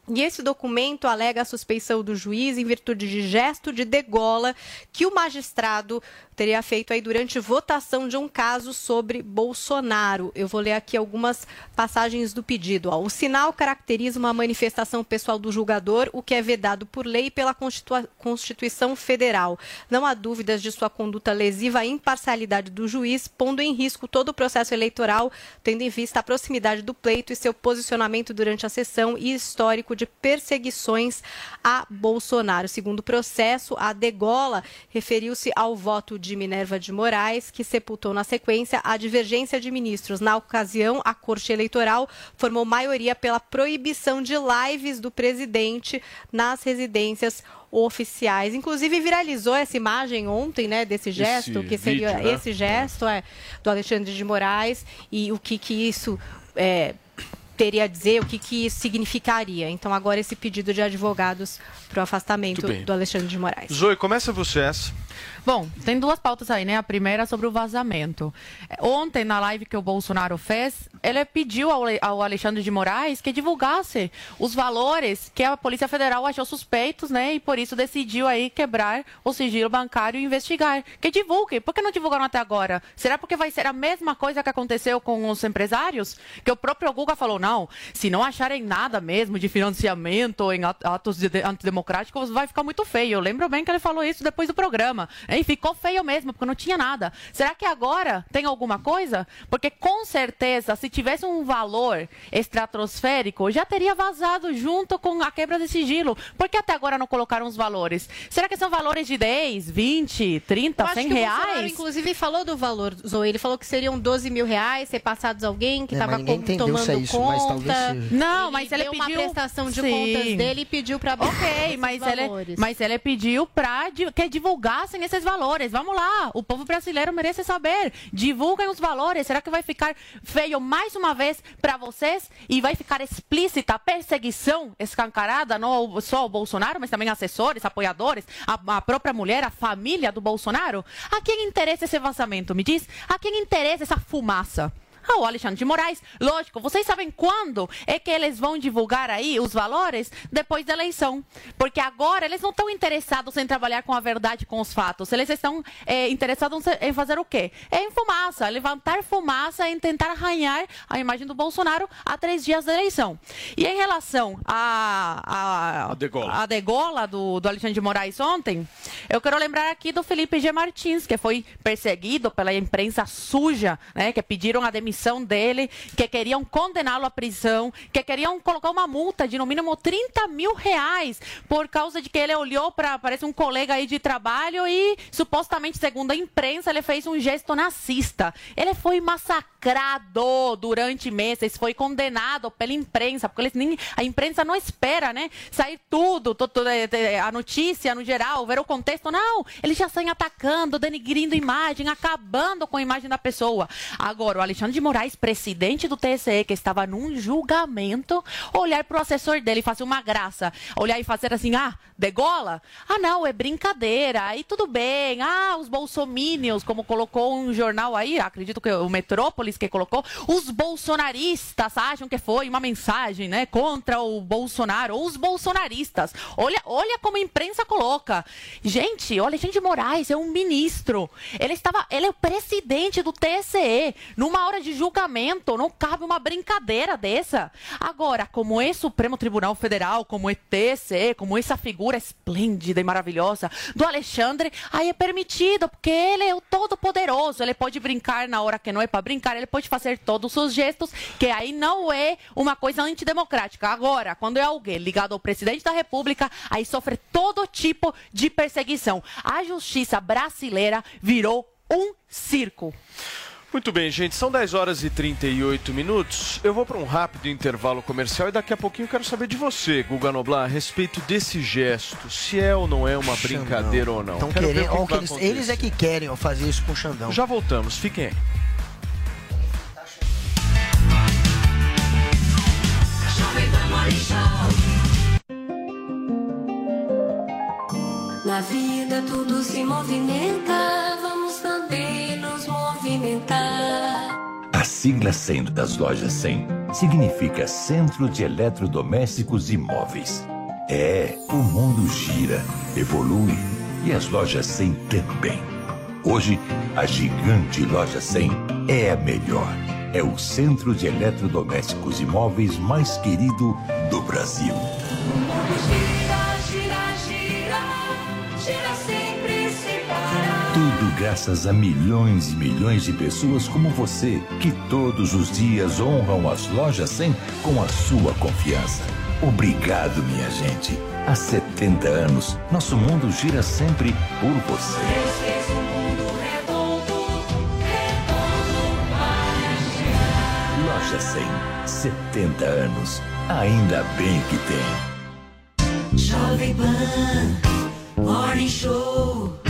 E esse documento alega a suspeição do juiz em virtude de gesto de degola que o magistrado teria feito aí durante votação de um caso sobre Bolsonaro. Eu vou ler aqui algumas passagens do pedido. Ó. O sinal caracteriza uma manifestação pessoal do julgador, o que é vedado por lei e pela Constituição Federal. Não há dúvidas de sua conduta lesiva à imparcialidade do juiz, pondo em risco todo o processo eleitoral, tendo em vista a proximidade do pleito e seu posicionamento durante a sessão e histórico de perseguições a Bolsonaro. Segundo o processo, a degola referiu-se ao voto de Minerva de Moraes, que sepultou na sequência a divergência de ministros. Na ocasião, a Corte Eleitoral formou maioria pela proibição de lives do presidente nas residências oficiais. Inclusive viralizou essa imagem ontem, né, desse gesto, Esse que seria vídeo, né? esse gesto é do Alexandre de Moraes e o que que isso é, teria a dizer, o que que isso significaria. Então agora esse pedido de advogados para o afastamento do Alexandre de Moraes. Zoe, começa você essa. Bom, tem duas pautas aí, né? A primeira é sobre o vazamento. É, Ontem, na live que o Bolsonaro fez, ele pediu ao Alexandre de Moraes que divulgasse os valores que a Polícia Federal achou suspeitos, né? E por isso decidiu aí quebrar o sigilo bancário e investigar. Que divulgue. Por que não divulgaram até agora? Será porque vai ser a mesma coisa que aconteceu com os empresários? Que o próprio Guga falou, não, se não acharem nada mesmo de financiamento em at- atos de- de- antidemocráticos, vai ficar muito feio. Eu lembro bem que ele falou isso depois do programa. E ficou feio mesmo, porque não tinha nada. Será que agora tem alguma coisa? Porque com certeza, se tivesse um valor estratosférico, já teria vazado junto com a quebra de sigilo. Por que até agora não colocaram os valores? Será que são valores de 10, 20, 30, Eu acho 100 que Bolsonaro, reais? inclusive, falou do valor, Zoe. Ele falou que seriam 12 mil reais repassados a alguém que É, estava ninguém entendeu tomando se é isso, conta. Mas talvez seja. Não, mas ele deu pediu uma prestação de Sim. contas dele e pediu para Ok, mas ele, mas ele pediu para que divulgassem esses valores. Vamos lá, o povo brasileiro merece saber. Divulguem os valores. Será que vai ficar feio mais uma vez para vocês e vai ficar explícita a perseguição escancarada não só ao Bolsonaro, mas também assessores, apoiadores, a, a própria mulher, a família do Bolsonaro? A quem interessa esse vazamento? Me diz? A quem interessa essa fumaça? Ah, o Alexandre de Moraes, lógico, vocês sabem quando é que eles vão divulgar aí os valores? Depois da eleição. Porque agora eles não estão interessados em trabalhar com a verdade, com os fatos. Eles estão eh, interessados em fazer o quê? É em fumaça, levantar fumaça, em tentar arranhar a imagem do Bolsonaro a três dias da eleição. E em relação a, a, A degola. a degola do, do Alexandre de Moraes ontem, eu quero lembrar aqui do Felipe G. Martins, que foi perseguido pela imprensa suja, né, que pediram a demissão dele, que queriam condená-lo à prisão, que queriam colocar uma multa de no mínimo 30 mil reais por causa de que ele olhou para, parece um colega aí de trabalho e supostamente, segundo a imprensa, ele fez um gesto nazista. Ele foi massacrado durante meses, foi condenado pela imprensa, porque eles nem, a imprensa não espera, né? Sair tudo, eh, eh, a notícia no geral, ver o contexto. Não, eles já saem atacando, denigrindo imagem, acabando com a imagem da pessoa. Agora, o Alexandre de Moraes, presidente do TSE, que estava num julgamento, olhar para o assessor dele e fazer uma graça, olhar e fazer assim, ah, degola? Ah, não, é brincadeira, aí tudo bem. Ah, os bolsomínios, como colocou um jornal aí, acredito que o Metrópolis que colocou, os bolsonaristas acham que foi uma mensagem, né, contra o Bolsonaro, ou os bolsonaristas. Olha, olha como a imprensa coloca. Gente, o Alexandre de Moraes é um ministro. Ele estava, ele é o presidente do TSE. Numa hora de julgamento, não cabe uma brincadeira dessa. Agora, como é Supremo Tribunal Federal, como é TSE, como essa figura esplêndida e maravilhosa do Alexandre, aí é permitido, porque ele é o todo-poderoso. Ele pode brincar na hora que não é para brincar, ele pode fazer todos os gestos, que aí não é uma coisa antidemocrática. Agora, quando é alguém ligado ao presidente da República, aí sofre todo tipo de perseguição. A justiça brasileira virou um circo. Muito bem, gente, são 10 horas e 38 minutos. Eu vou para um rápido intervalo comercial e daqui a pouquinho eu quero saber de você, Guga Noblar, a respeito desse gesto. Se é ou não é uma brincadeira ou não. Estão Quero ver o querendo. que eles, acontecer. eles é que querem fazer isso com o Xandão. Já voltamos, fiquem aí. Na vida tudo se movimenta, vamos também nos movimentar. A sigla 100 das lojas 100 significa Centro de Eletrodomésticos e Móveis. É, o mundo gira, evolui e as lojas 100 também. Hoje, a gigante Loja 100 é a melhor. É o centro de eletrodomésticos e móveis mais querido do Brasil. Gira, gira, gira, gira sempre sem parar. Tudo graças a milhões e milhões de pessoas como você, que todos os dias honram as lojas 100 com a sua confiança. Obrigado, minha gente. Há 70 anos, nosso mundo gira sempre por você. Loja 100, 70 anos. Ainda bem que tem. Jovem Pan, Morning Show.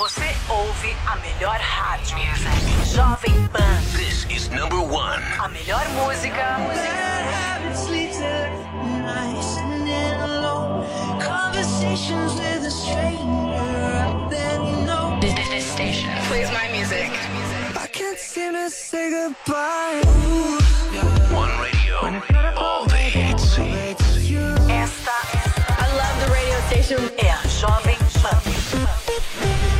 Você ouve a melhor rádio. Jovem Pan. This is number one. A melhor música. This, this, this station plays my music. I can't seem to say goodbye. One radio, all the hits. Esta I love the radio station. É a Jovem Pan.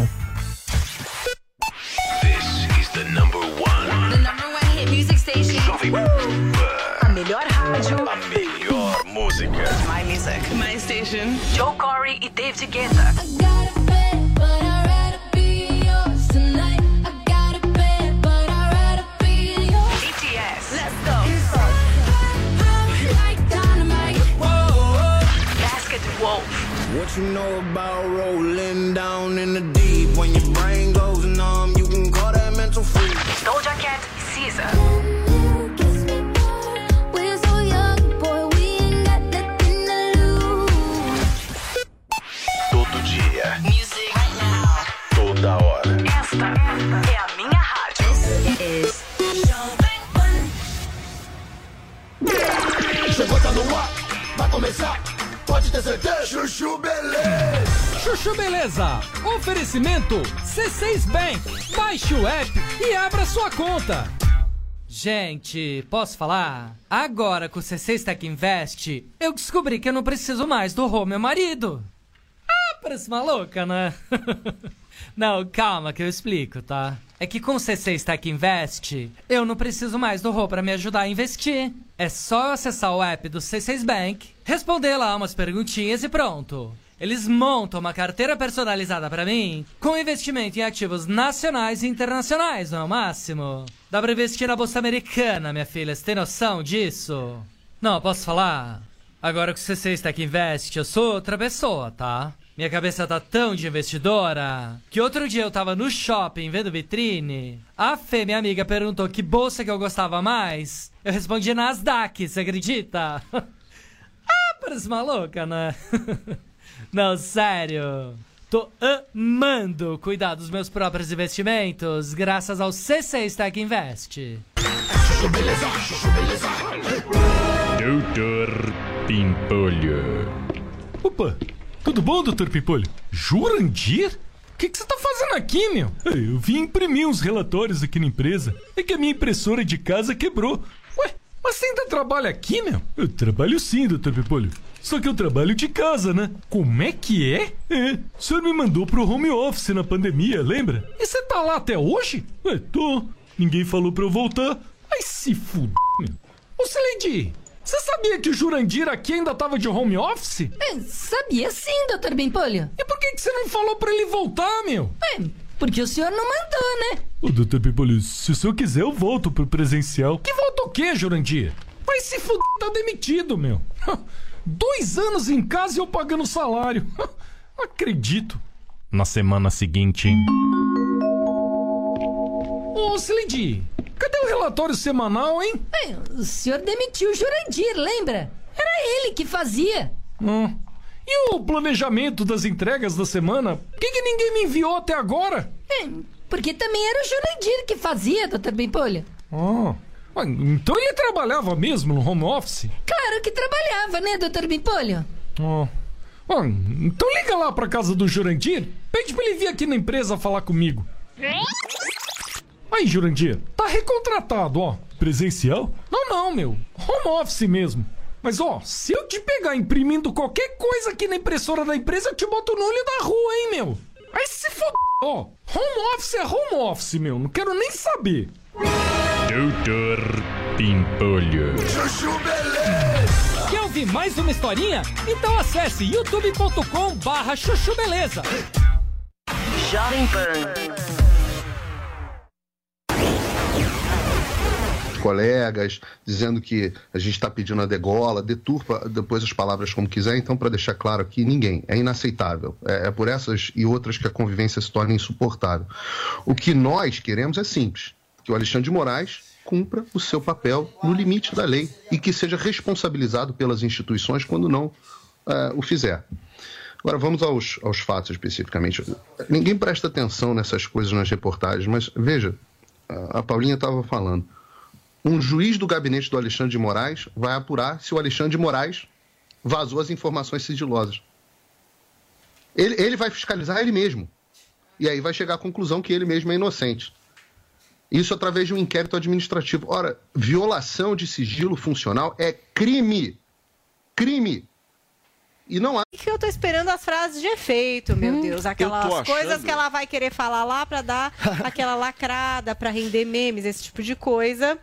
This is the number one. The number one hit music station. Jovem A melhor rádio. A melhor música. My music. My station. Joe Corey e David Guetta. What you know about rolling down in the deep? When your brain goes numb, you can call that mental freak. Doja Cat Caesar. Pode ter certeza. Chuchu Beleza. Chuchu Beleza. Oferecimento C6 Bank. Baixe o app e abra sua conta. Gente, posso falar? Agora com o C6 Tech Invest, eu descobri que eu não preciso mais do Rô, meu marido. Ah, parece maluca, né? não, calma que eu explico, tá? É que com C6 Tech Invest, eu não preciso mais do Rô pra me ajudar a investir. É só eu acessar o app do C6 Bank, responder lá umas perguntinhas e pronto. Eles montam uma carteira personalizada pra mim com investimento em ativos nacionais e internacionais, não é o máximo? Dá pra investir na bolsa americana, minha filha, você tem noção disso? Não, posso falar? Agora com o C6 Tech Invest, eu sou outra pessoa, tá? Minha cabeça tá tão de investidora que outro dia eu tava no shopping vendo vitrine. A Fê, minha amiga, perguntou que bolsa que eu gostava mais. Eu respondi Nasdaq, você acredita? ah, parece maluca, né? Não, sério. Tô amando cuidar dos meus próprios investimentos graças ao C6 Tech Invest. Doutor Pimpolho. Opa, tudo bom, doutor Pimpolho? Jurandir? O que você tá fazendo aqui, meu? Eu vim imprimir uns relatórios aqui na empresa. É que a minha impressora de casa quebrou. Ué, mas você ainda trabalha aqui, meu? Eu trabalho sim, doutor Pimpolho. Só que eu trabalho de casa, né? Como é que é? É, o senhor me mandou pro home office na pandemia, lembra? E você tá lá até hoje? Ué, tô. Ninguém falou pra eu voltar. Ai, se fuder, meu. Ô, Celedi, você sabia que o Jurandir aqui ainda tava de home office? É, sabia sim, doutor Bimpolho. E por que, que você não falou pra ele voltar, meu? É, porque o senhor não mandou, né? Ô, doutor Pimpolho, se o senhor quiser, eu volto pro presencial. Que volta o quê, Jurandir? Vai se fuder, tá demitido, meu. Dois anos em casa e eu pagando salário. Acredito. Na semana seguinte. Ô, Slidy, cadê o relatório semanal, hein? Bem, o senhor demitiu o Jurandir, lembra? Era ele que fazia. Hum. E o planejamento das entregas da semana? Por que, que ninguém me enviou até agora? Bem, porque também era o Jurandir que fazia, doutor Bimpolho. Ah, ah, então ele trabalhava mesmo no home office? Claro que trabalhava, né, doutor Bimpolho? Ah, então liga lá pra casa do Jurandir, pede pra ele vir aqui na empresa falar comigo. Aí, Jurandir, tá recontratado, ó. Presencial? Não, não, meu. Home office mesmo. Mas, ó, se eu te pegar imprimindo qualquer coisa aqui na impressora da empresa, eu te boto no olho da rua, hein, meu? Aí se fod... Ó, home office é home office, meu. Não quero nem saber. Doutor Pimpolho. Chuchu Beleza! Quer ouvir mais uma historinha? Então acesse youtube.com barra chuchu beleza. Jovem Pan. Colegas, dizendo que a gente está pedindo a degola, deturpa depois as palavras como quiser. Então, para deixar claro aqui, ninguém. É inaceitável. É, é por essas e outras que a convivência se torna insuportável. O que nós queremos é simples: que o Alexandre de Moraes cumpra o seu papel no limite da lei e que seja responsabilizado pelas instituições quando não é, o fizer. Agora vamos aos, aos fatos especificamente. Ninguém presta atenção nessas coisas nas reportagens, mas veja, a Paulinha estava falando um juiz do gabinete do Alexandre de Moraes vai apurar se o Alexandre de Moraes vazou as informações sigilosas. Ele, ele vai fiscalizar ele mesmo. E aí vai chegar à conclusão que ele mesmo é inocente. Isso através de um inquérito administrativo. Ora, violação de sigilo funcional é crime. Crime. E não há. que eu tô esperando as frases de efeito, meu Deus. Aquelas achando- coisas que ela vai querer falar lá pra dar aquela lacrada, pra render memes, esse tipo de coisa.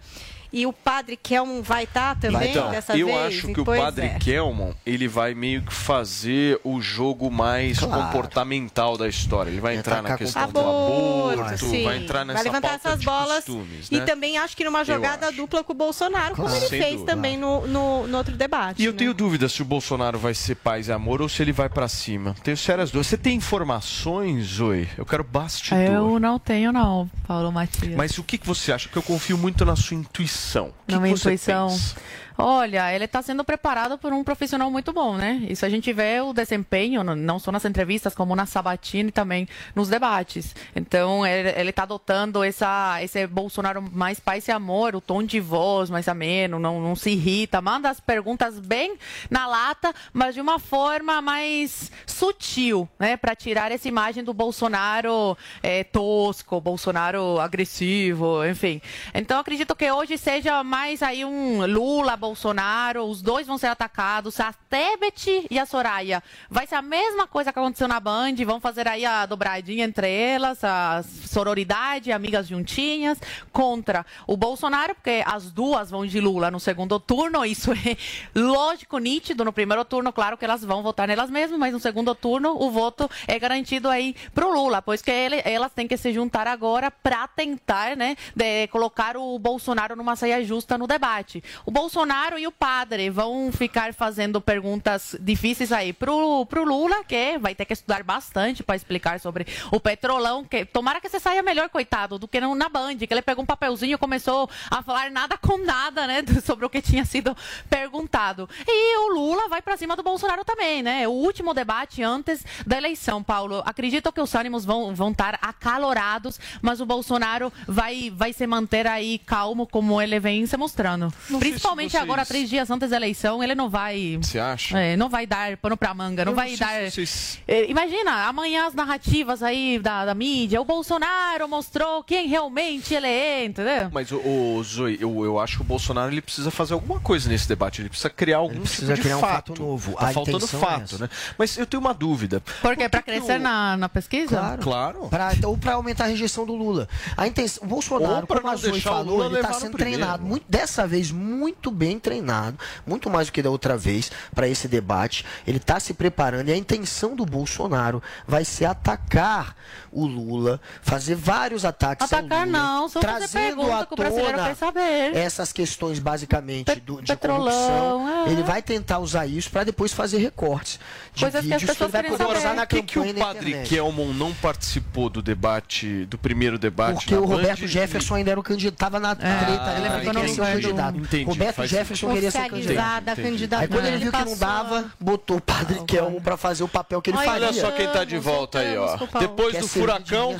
E o padre Kelmon vai estar também então, dessa eu vez? acho que o Pois padre é. Kelmon, ele vai meio que fazer o jogo mais Claro. comportamental da história. Ele vai entrar na atacar questão do Aborto, sim. vai entrar nessa Vai levantar pauta essas de bolas. costumes, E né? também acho que numa jogada dupla com o Bolsonaro, como Claro. ele Sem fez dúvida. também no, no, no outro debate. E eu né? tenho dúvida se o Bolsonaro vai ser paz e amor ou se ele vai pra cima. Tenho sérias dúvidas. Você tem informações, Zoe? Eu quero bastidor. Eu não tenho, não, Paulo Matias. Mas o que, que você acha? Porque eu confio muito na sua intuição. O que Na que minha você intuição. pensa? Olha, ele está sendo preparado por um profissional muito bom, né? Isso a gente vê o desempenho, não só nas entrevistas, como na Sabatini e também nos debates. Então, ele está adotando essa, esse Bolsonaro mais paz e amor, o tom de voz mais ameno, não, não se irrita, manda as perguntas bem na lata, mas de uma forma mais sutil, né? Para tirar essa imagem do Bolsonaro eh, tosco, Bolsonaro agressivo, enfim. Então, acredito que hoje seja mais aí um Lula, Bolsonaro, os dois vão ser atacados, a Tebet e a Soraya. Vai ser a mesma coisa que aconteceu na Band, vão fazer aí a dobradinha entre elas, a sororidade, amigas juntinhas, contra o Bolsonaro, porque as duas vão de Lula no segundo turno, isso é lógico, nítido. No primeiro turno, claro que elas vão votar nelas mesmas, mas no segundo turno o voto é garantido aí pro Lula, pois que ele- elas têm que se juntar agora para tentar, né, de colocar o Bolsonaro numa saia justa no debate. O Bolsonaro e o padre vão ficar fazendo perguntas difíceis aí pro, pro Lula, que vai ter que estudar bastante para explicar sobre o petrolão, que tomara que você saia melhor, coitado, do que no- na Band, que ele pegou um papelzinho e começou a falar nada com nada, né, sobre o que tinha sido perguntado. E o Lula vai para cima do Bolsonaro também, né? O último debate antes da eleição, Paulo. Acredito que os ânimos vão vão estar acalorados, mas o Bolsonaro vai vai se manter aí calmo como ele vem se mostrando. Não se Principalmente vocês- agora, três dias antes da eleição, ele não vai. Você acha? É, não vai dar pano pra manga, não Eu vai dar. se É, Imagina, amanhã as narrativas aí da, da mídia, o Bolsonaro mostrou quem realmente ele é, entendeu? Mas, o, o Zoe, eu, eu acho que o Bolsonaro ele precisa fazer alguma coisa nesse debate. Ele precisa criar algum precisa tipo de criar um fato. fato novo. Tá A faltando é fato, essa. né? Mas eu tenho uma dúvida. Por quê? Pra crescer na, na pesquisa? Claro. Claro. Pra, ou para aumentar a rejeição do Lula. A intenção, o Bolsonaro, Ou pra como a Zoe falou, ele no sendo treinado, muito, dessa vez muito bem treinado, muito mais do que da outra vez para esse debate. Ele está se preparando e a intenção do Bolsonaro vai ser atacar o Lula, fazer vários ataques ao Atacar Lula, não, só fazer trazendo pergunta à que o brasileiro tona quer saber. essas questões basicamente do, de petrolão, corrupção. é. Ele vai tentar usar isso para depois fazer recortes de Coisas que as vídeos que, ele pessoas vai poder usar na Por que, que campanha o na padre. Kelmon não participou do debate, do primeiro debate Porque na o Roberto Band? Jefferson ainda era o candidato, estava na treta ali ele ficou no o candidato. Entendi, Roberto faz Jefferson queria ser candidato. a candidatura. Aí quando ele viu que não dava, botou o padre Kelmo pra fazer o papel que ele Olha faria. Olha só quem tá de volta aí, ó. Depois Quer do furacão.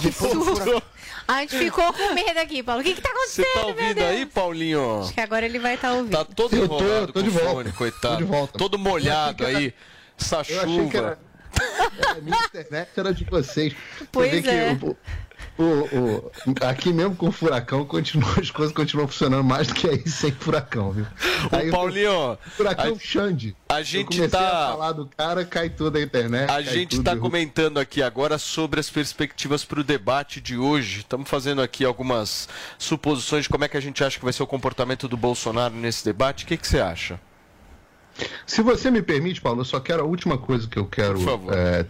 Depois do furacão. Você A gente ficou com medo aqui, Paulo. O que que tá acontecendo, tá meu ouvindo aí, Paulinho? Acho que agora ele vai estar ouvindo. Tá todo Eu tô- enrolado tô com de volta. fone, coitado. Tô de volta. Todo molhado aí. Essa Eu achei que era, chuva. A minha internet era de vocês. Você Pois que é. o- o- o- aqui mesmo com o furacão, continua, as coisas continuam funcionando mais do que aí sem furacão, viu? Aí Ô, eu- Paulinho, Furacão a- Xande. a gente tá- a falar do cara, cai tudo a internet. A gente tudo, está derruba. comentando aqui agora sobre as perspectivas para o debate de hoje. Estamos fazendo aqui algumas suposições de como é que a gente acha que vai ser o comportamento do Bolsonaro nesse debate. O que, que você acha? Se você me permite, Paulo, eu só quero a última coisa que eu quero é,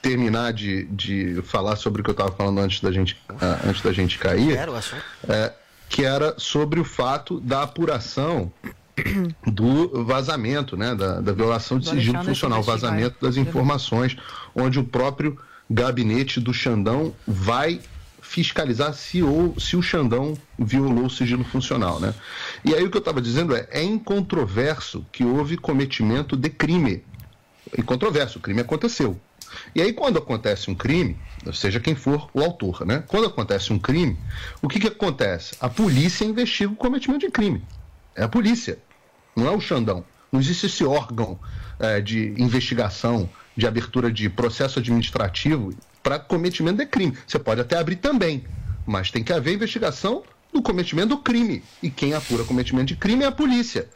terminar de, de falar sobre o que eu estava falando antes da gente, ah, antes da gente cair. Quero o assunto. é, que era sobre o fato da apuração do vazamento, né, da, da violação de sigilo funcional, vazamento das informações, onde o próprio gabinete do Xandão vai fiscalizar se o, se o Xandão violou o sigilo funcional, né? E aí o que eu estava dizendo é, é incontroverso que houve cometimento de crime. Incontroverso, o crime aconteceu. E aí quando acontece um crime, seja quem for o autor, né? Quando acontece um crime, o que que acontece? A polícia investiga o cometimento de crime. É a polícia, não é o Xandão. Não existe esse órgão eh, de investigação, de abertura de processo administrativo para cometimento de crime. Você pode até abrir também, mas tem que haver investigação do cometimento do crime. E quem apura cometimento de crime é a polícia.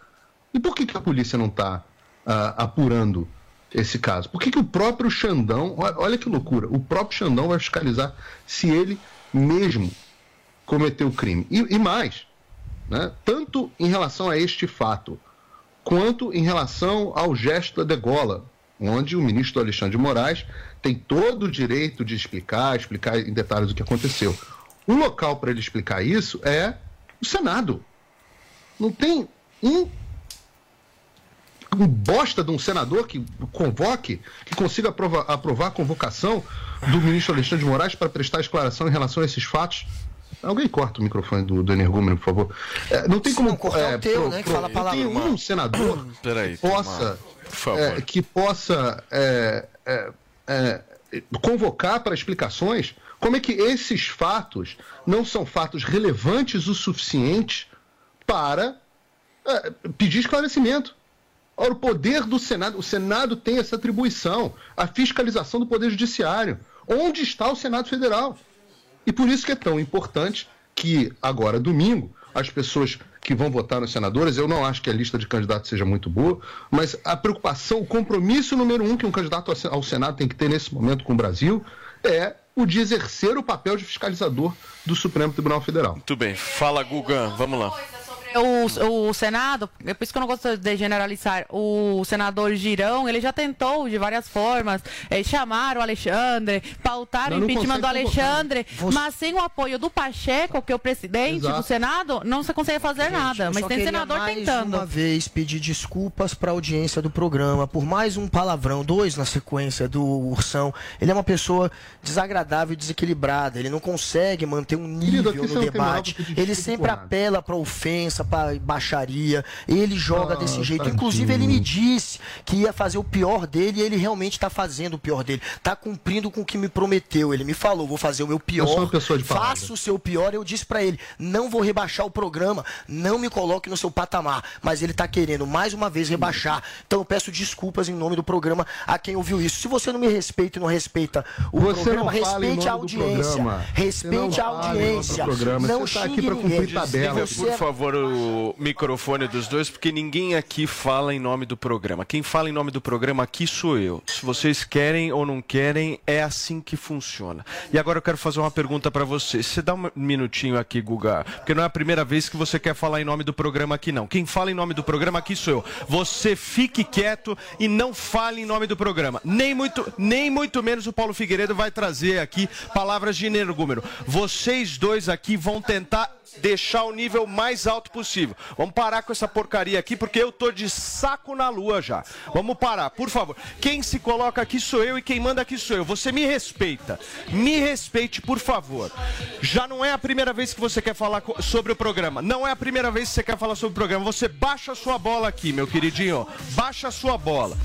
E por que, que a polícia não está apurando esse caso? Por que, que o próprio Xandão, olha, olha que loucura, o próprio Xandão vai fiscalizar se ele mesmo cometeu o crime? E, e mais, né? tanto em relação a este fato, quanto em relação ao gesto da degola, onde o ministro Alexandre de Moraes tem todo o direito de explicar, explicar em detalhes o que aconteceu. O local para ele explicar isso é o Senado. Não tem um, um bosta de um senador que convoque, que consiga aprova- aprovar a convocação do ministro Alexandre de Moraes para prestar esclaração em relação a esses fatos. Alguém corta o microfone do, do energúmeno, por favor. É, não tem Se como. não cortar, é o teu, né, que fala a não palavra, tem um senador Peraí, que possa, Tomás, por favor. é, que possa é, é, é, convocar para explicações como é que esses fatos não são fatos relevantes o suficiente para é, pedir esclarecimento. Ora, o poder do Senado, o Senado tem essa atribuição, a fiscalização do Poder Judiciário. Onde está o Senado Federal? E por isso que é tão importante que agora, domingo, as pessoas que vão votar nos senadores, eu não acho que a lista de candidatos seja muito boa, mas a preocupação, o compromisso número um que um candidato ao Sen- ao Senado tem que ter nesse momento com o Brasil é o de exercer o papel de fiscalizador do Supremo Tribunal Federal. Muito bem. Fala, Gugan. Vamos lá. O, o Senado, é por isso que eu não gosto de generalizar, o senador Girão, ele já tentou de várias formas eh, chamar o Alexandre, pautar Não, o impeachment do convocar. Alexandre, mas sem o apoio do Pacheco, que é o presidente Exato. do Senado, não se consegue fazer Gente, nada. Mas tem senador mais tentando. uma vez pedir desculpas para a audiência do programa por mais um palavrão, dois na sequência do Ursão. Ele é uma pessoa desagradável e desequilibrada. Ele não consegue manter um nível no debate. Ele sempre apela para ofensa, para baixaria. Ele joga Ah, desse jeito. tadinho. Inclusive ele me disse que ia fazer o pior dele e ele realmente está fazendo o pior dele. Está cumprindo com o que me prometeu. Ele me falou, vou fazer o meu pior. Eu sou uma pessoa de palavra. Faça o seu pior. Eu disse para ele, não vou rebaixar o programa, não me coloque no seu patamar. Mas ele tá querendo mais uma vez rebaixar. Então eu peço desculpas em nome do programa a quem ouviu isso. Se você não me respeita e não respeita o Você programa, não respeite a audiência. programa. Respeite a não fala audiência. programa. Não Você tá aqui xingue pra ninguém. cumprir tabela. Você Por favor, o microfone dos dois, porque ninguém aqui fala em nome do programa. Quem fala em nome do programa aqui sou eu. Se vocês querem ou não querem, é assim que funciona. E agora eu quero fazer uma pergunta para você. Você dá um minutinho aqui, Guga, porque não é a primeira vez que você quer falar em nome do programa aqui, não. Quem fala em nome do programa aqui sou eu. Você fique quieto e não fale em nome do programa. Nem muito, nem muito menos o Paulo Figueiredo vai trazer aqui palavras de energúmeno. Vocês dois aqui vão tentar deixar o nível mais alto possível. Vamos parar com essa porcaria aqui, porque eu tô de saco na lua já. Vamos parar, por favor. Quem se coloca aqui sou eu e quem manda aqui sou eu. Você me respeita. Me respeite, por favor. Já não é a primeira vez que você quer falar sobre o programa. Não é a primeira vez que você quer falar sobre o programa. Você baixa a sua bola aqui, meu queridinho. Baixa a sua bola.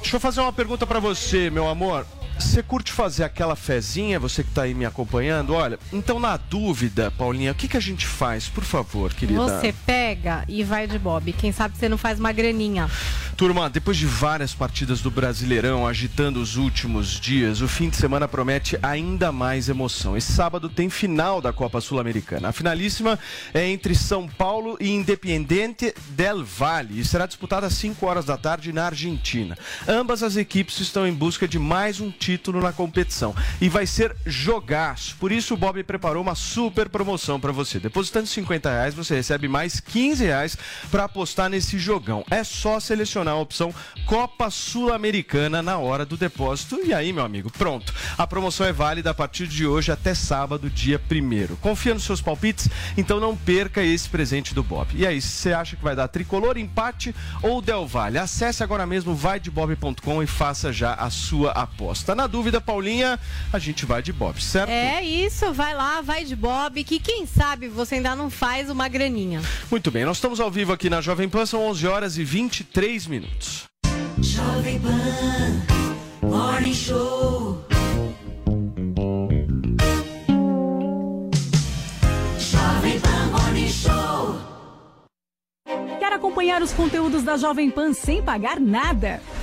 Deixa eu fazer uma pergunta pra você, meu amor. Você curte fazer aquela fezinha, você que tá aí me acompanhando? Olha, então na dúvida, Paulinha, o que, que a gente faz, por favor, querida? Você pega e vai de Bob. Quem sabe você não faz uma graninha. Turma, depois de várias partidas do Brasileirão agitando os últimos dias, o fim de semana promete ainda mais emoção. Esse sábado tem final da Copa Sul-Americana. A finalíssima é entre São Paulo e Independiente del Valle e será disputada às 5 horas da tarde na Argentina. Ambas as equipes estão em busca de mais um título na competição e vai ser jogaço. Por isso o Bob preparou uma super promoção para você. Depositando 50 reais, você recebe mais 15 reais para apostar nesse jogão. É só selecionar a opção Copa Sul-Americana na hora do depósito. E aí, meu amigo, pronto. A promoção é válida a partir de hoje até sábado, dia 1 Confia nos seus palpites? Então não perca esse presente do Bob. E aí, você acha que vai dar tricolor, empate ou Del Valle? Acesse agora mesmo vaidebob.com e faça já a sua aposta. Na dúvida, Paulinha, a gente vai de Bob, certo? É isso, vai lá, vai de Bob, que quem sabe você ainda não faz uma graninha. Muito bem, nós estamos ao vivo aqui na Jovem Pan, são 11 horas e 23 minutos. Jovem Pan Morning Show. Jovem Pan Morning Show. Quer acompanhar os conteúdos da Jovem Pan sem pagar nada?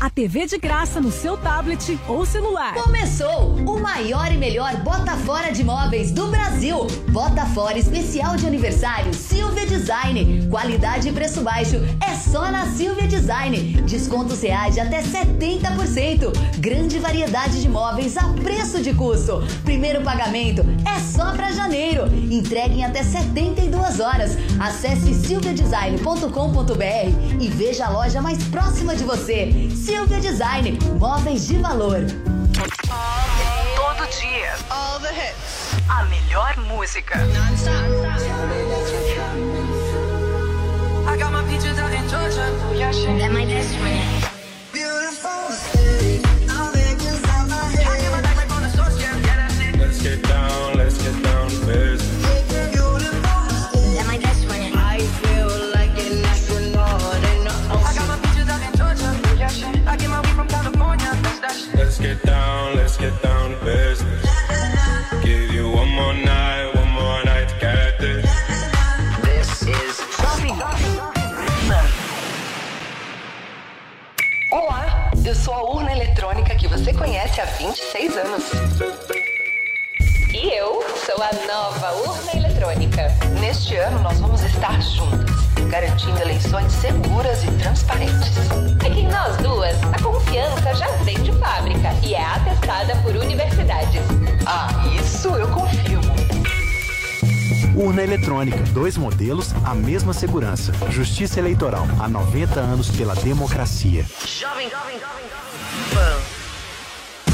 a TV de graça no seu tablet ou celular. Começou o maior e melhor Bota Fora de móveis do Brasil. Bota Fora especial de aniversário Silvia Design. Qualidade e preço baixo é só na Silvia Design. Descontos reais de até 70%. Grande variedade de móveis a preço de custo. Primeiro pagamento é só para janeiro. Entregue em até 72 horas. Acesse silviadesign.com.br e veja a loja mais próxima de você. Silvia Design, móveis de valor. Todo dia. All the hits. A melhor música. I got my peaches out in Georgia. That my best friend. Let's conhece há 26 anos. E eu sou a nova urna eletrônica. Neste ano nós vamos estar juntas, garantindo eleições seguras e transparentes. É que em nós duas, a confiança já vem de fábrica e é atestada por universidades. Ah, isso eu confirmo. Urna eletrônica, dois modelos, a mesma segurança. Justiça Eleitoral, há 90 anos pela democracia. Jovem, jovem, jovem, Pan.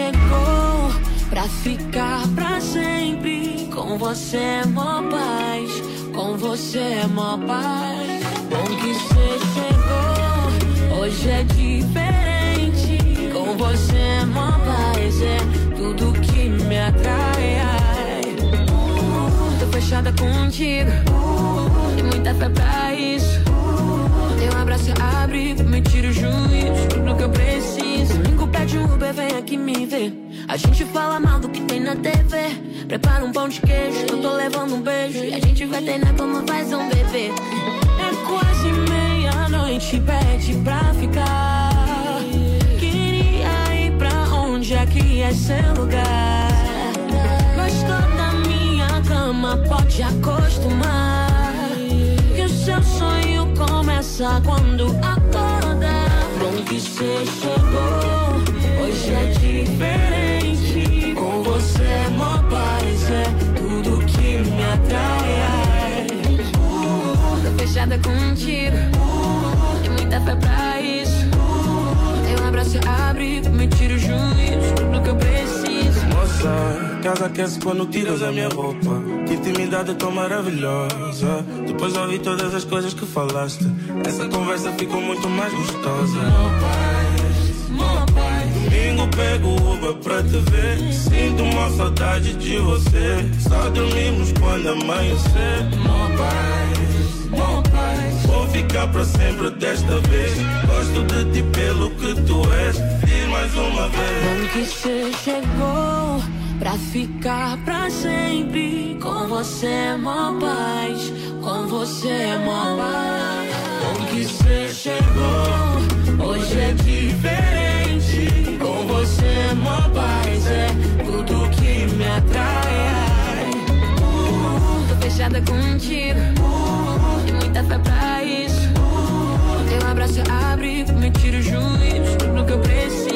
chegou pra ficar pra sempre. Com você é mó paz, com você é mó paz. Bom que você chegou, hoje é diferente. Com você é mó paz, é tudo que me atrai. ai. Uh, Tô fechada contigo, uh, tem muita fé pra isso. Teu abraço abrigo, me tira o juízo, tudo que eu preciso. Um Uber, vem aqui me ver. A gente fala mal do que tem na TV. Prepara um pão de queijo, eu tô levando um beijo. E a gente vai treinar como faz um bebê. É quase meia-noite, pede pra ficar. Queria ir pra onde aqui é seu lugar. Gostou da minha cama, pode acostumar. Que o seu sonho começa quando acorda. Bom que você chegou, hoje é diferente. Com você é mó paz, é tudo que me atrai. Uh, Tô fechada contigo, uh, tem muita fé pra isso. Teu abraço é abrigo, me tira o juízo, tudo que eu preciso. Moça, casa aquece quando tiras a minha roupa. Que intimidade tão maravilhosa. Depois ouvi todas as coisas que falaste. Essa conversa ficou muito mais gostosa. Domingo pego Uber pra te ver. Sinto uma saudade de você. Só dormimos quando amanhecer. Mó paz, mó paz. Vou ficar pra sempre desta vez. Gosto de ti pelo que tu és. Diz mais uma vez. Bom que você chegou pra ficar pra sempre. Com você é mó paz, com você é mó paz. Bom que você chegou, hoje é diferente. Tô fechada contigo, uh, tem muita fé pra isso. Teu abraço abrigo, me tira o juízo, tudo que eu preciso.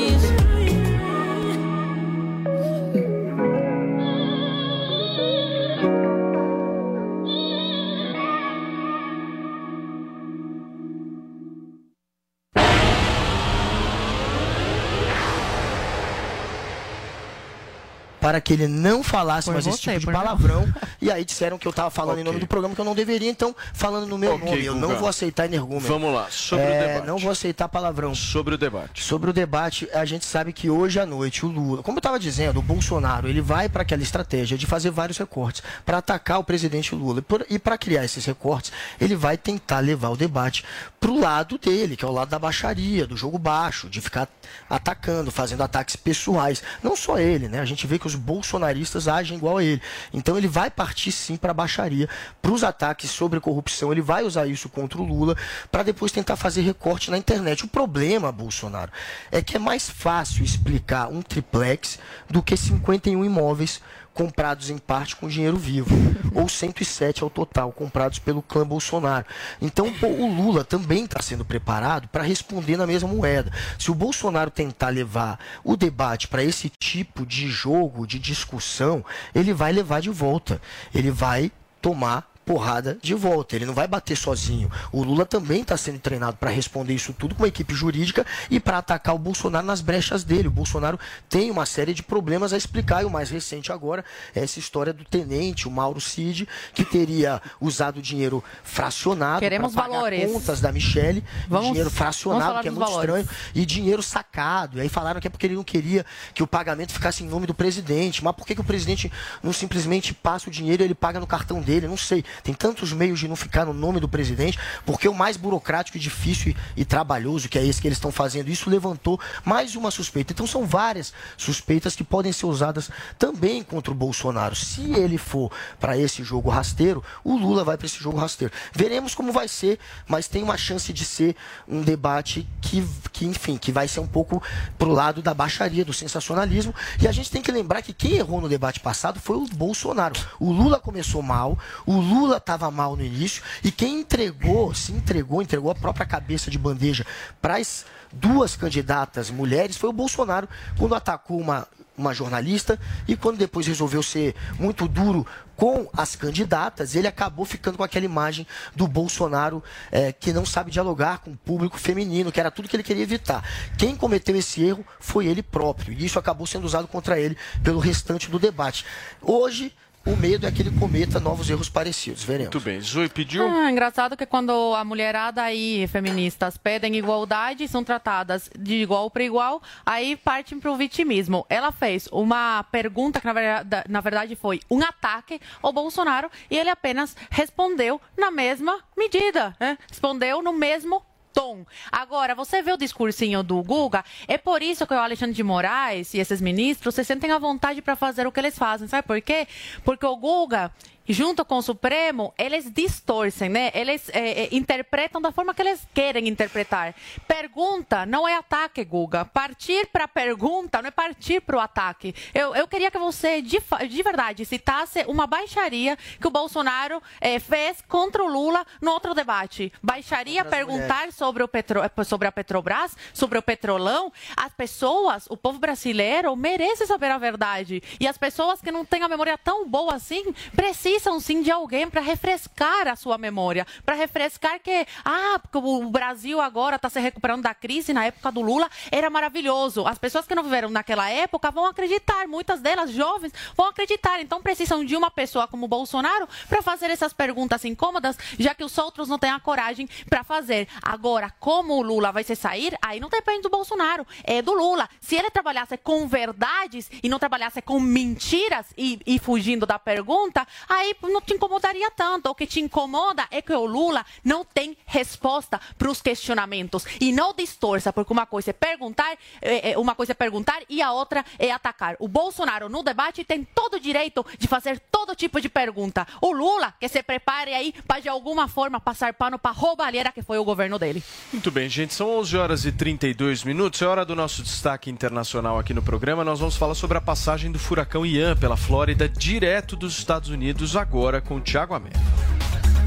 Para que ele não falasse Foi mais esse tipo de palavrão. e aí disseram que eu tava falando em nome do programa que eu não deveria, então falando no meu Ok, nome. Eu não vou aceitar energúmeno. Vamos lá, sobre o É, debate. Não vou aceitar palavrão. Sobre o debate. Sobre o debate, a gente sabe que hoje à noite o Lula, como eu estava dizendo, o Bolsonaro, ele vai para aquela estratégia de fazer vários recortes para atacar o presidente Lula. E por- E para criar esses recortes, ele vai tentar levar o debate para o lado dele, que é o lado da baixaria, do jogo baixo, de ficar atacando, fazendo ataques pessoais. Não só ele, né? A gente vê que os bolsonaristas agem igual a ele. Então ele vai partir sim para a baixaria, para os ataques sobre corrupção. Ele vai usar isso contra o Lula para depois tentar fazer recorte na internet. O problema, Bolsonaro, é que é mais fácil explicar um triplex do que 51 imóveis comprados em parte com dinheiro vivo, ou 107 ao total, comprados pelo clã Bolsonaro. Então, pô, o Lula também está sendo preparado para responder na mesma moeda. Se o Bolsonaro tentar levar o debate para esse tipo de jogo, de discussão, ele vai levar de volta. Ele vai tomar porrada de volta. Ele não vai bater sozinho. O Lula também está sendo treinado para responder isso tudo com uma equipe jurídica e para atacar o Bolsonaro nas brechas dele. O Bolsonaro tem uma série de problemas a explicar e o mais recente agora é essa história do tenente, o Mauro Cid, que teria usado dinheiro fracionado para pagar valores. contas da Michelle, Vamos- dinheiro fracionado, que é muito valores. estranho, e dinheiro sacado. E aí falaram que é porque ele não queria que o pagamento ficasse em nome do presidente. Mas por que, que o presidente não simplesmente passa o dinheiro e ele paga no cartão dele? Não sei. Tem tantos meios de não ficar no nome do presidente, porque o mais burocrático e difícil e, e trabalhoso, que é esse que eles estão fazendo, isso levantou mais uma suspeita. Então são várias suspeitas que podem ser usadas também contra o Bolsonaro. Se ele for para esse jogo rasteiro, o Lula vai para esse jogo rasteiro. Veremos como vai ser, mas tem uma chance de ser um debate que, que enfim, que vai ser um pouco pro lado da baixaria, do sensacionalismo. E a gente tem que lembrar que quem errou no debate passado foi o Bolsonaro. O Lula começou mal, o Lula estava mal no início, e quem entregou, se entregou, entregou a própria cabeça de bandeja para as duas candidatas mulheres foi o Bolsonaro, quando atacou uma uma jornalista e quando depois resolveu ser muito duro com as candidatas, ele acabou ficando com aquela imagem do Bolsonaro é, que não sabe dialogar com o público feminino, que era tudo que ele queria evitar. Quem cometeu esse erro foi ele próprio e isso acabou sendo usado contra ele pelo restante do debate. Hoje o medo é que ele cometa novos erros parecidos. Veremos. Muito bem. Zui pediu. Ah, engraçado que quando a mulherada aí, feministas, pedem igualdade, são tratadas de igual para igual, aí partem para o vitimismo. Ela fez uma pergunta que, na verdade, na verdade, foi um ataque ao Bolsonaro e ele apenas respondeu na mesma medida. Né? Respondeu no mesmo tom. Agora, você vê o discursinho do Guga, é por isso que o Alexandre de Moraes e esses ministros se sentem à vontade para fazer o que eles fazem. Sabe por quê? Porque o Guga junto com o Supremo, eles distorcem, né? Eles é, é, interpretam da forma que eles querem interpretar. Pergunta não é ataque, Guga. Partir para pergunta não é partir para o ataque. Eu, eu queria que você, de, de verdade, citasse uma baixaria que o Bolsonaro é, fez contra o Lula no outro debate. Baixaria perguntar sobre, o Petro, sobre a Petrobras, sobre o petrolão. As pessoas, o povo brasileiro, merece saber a verdade. E as pessoas que não têm a memória tão boa assim, precisam precisam sim de alguém para refrescar a sua memória, para refrescar que, ah, porque o Brasil agora está se recuperando da crise, na época do Lula era maravilhoso. As pessoas que não viveram naquela época vão acreditar, muitas delas jovens vão acreditar. Então precisam de uma pessoa como Bolsonaro para fazer essas perguntas incômodas, já que os outros não têm a coragem para fazer. Agora, como o Lula vai se sair, aí não depende do Bolsonaro, é do Lula. Se ele trabalhasse com verdades e não trabalhasse com mentiras e, e fugindo da pergunta, aí aí não te incomodaria tanto. O que te incomoda é que o Lula não tem resposta para os questionamentos. E não distorça, porque uma coisa é perguntar, é, é, uma coisa é perguntar e a outra é atacar. O Bolsonaro, no debate, tem todo o direito de fazer todo tipo de pergunta. O Lula, que se prepare aí para de alguma forma passar pano para a roubalheira que foi o governo dele. Muito bem, gente. São 11 horas e 32 minutos. É hora do nosso destaque internacional aqui no programa. Nós vamos falar sobre a passagem do furacão Ian pela Flórida, direto dos Estados Unidos agora com o Thiago Américo.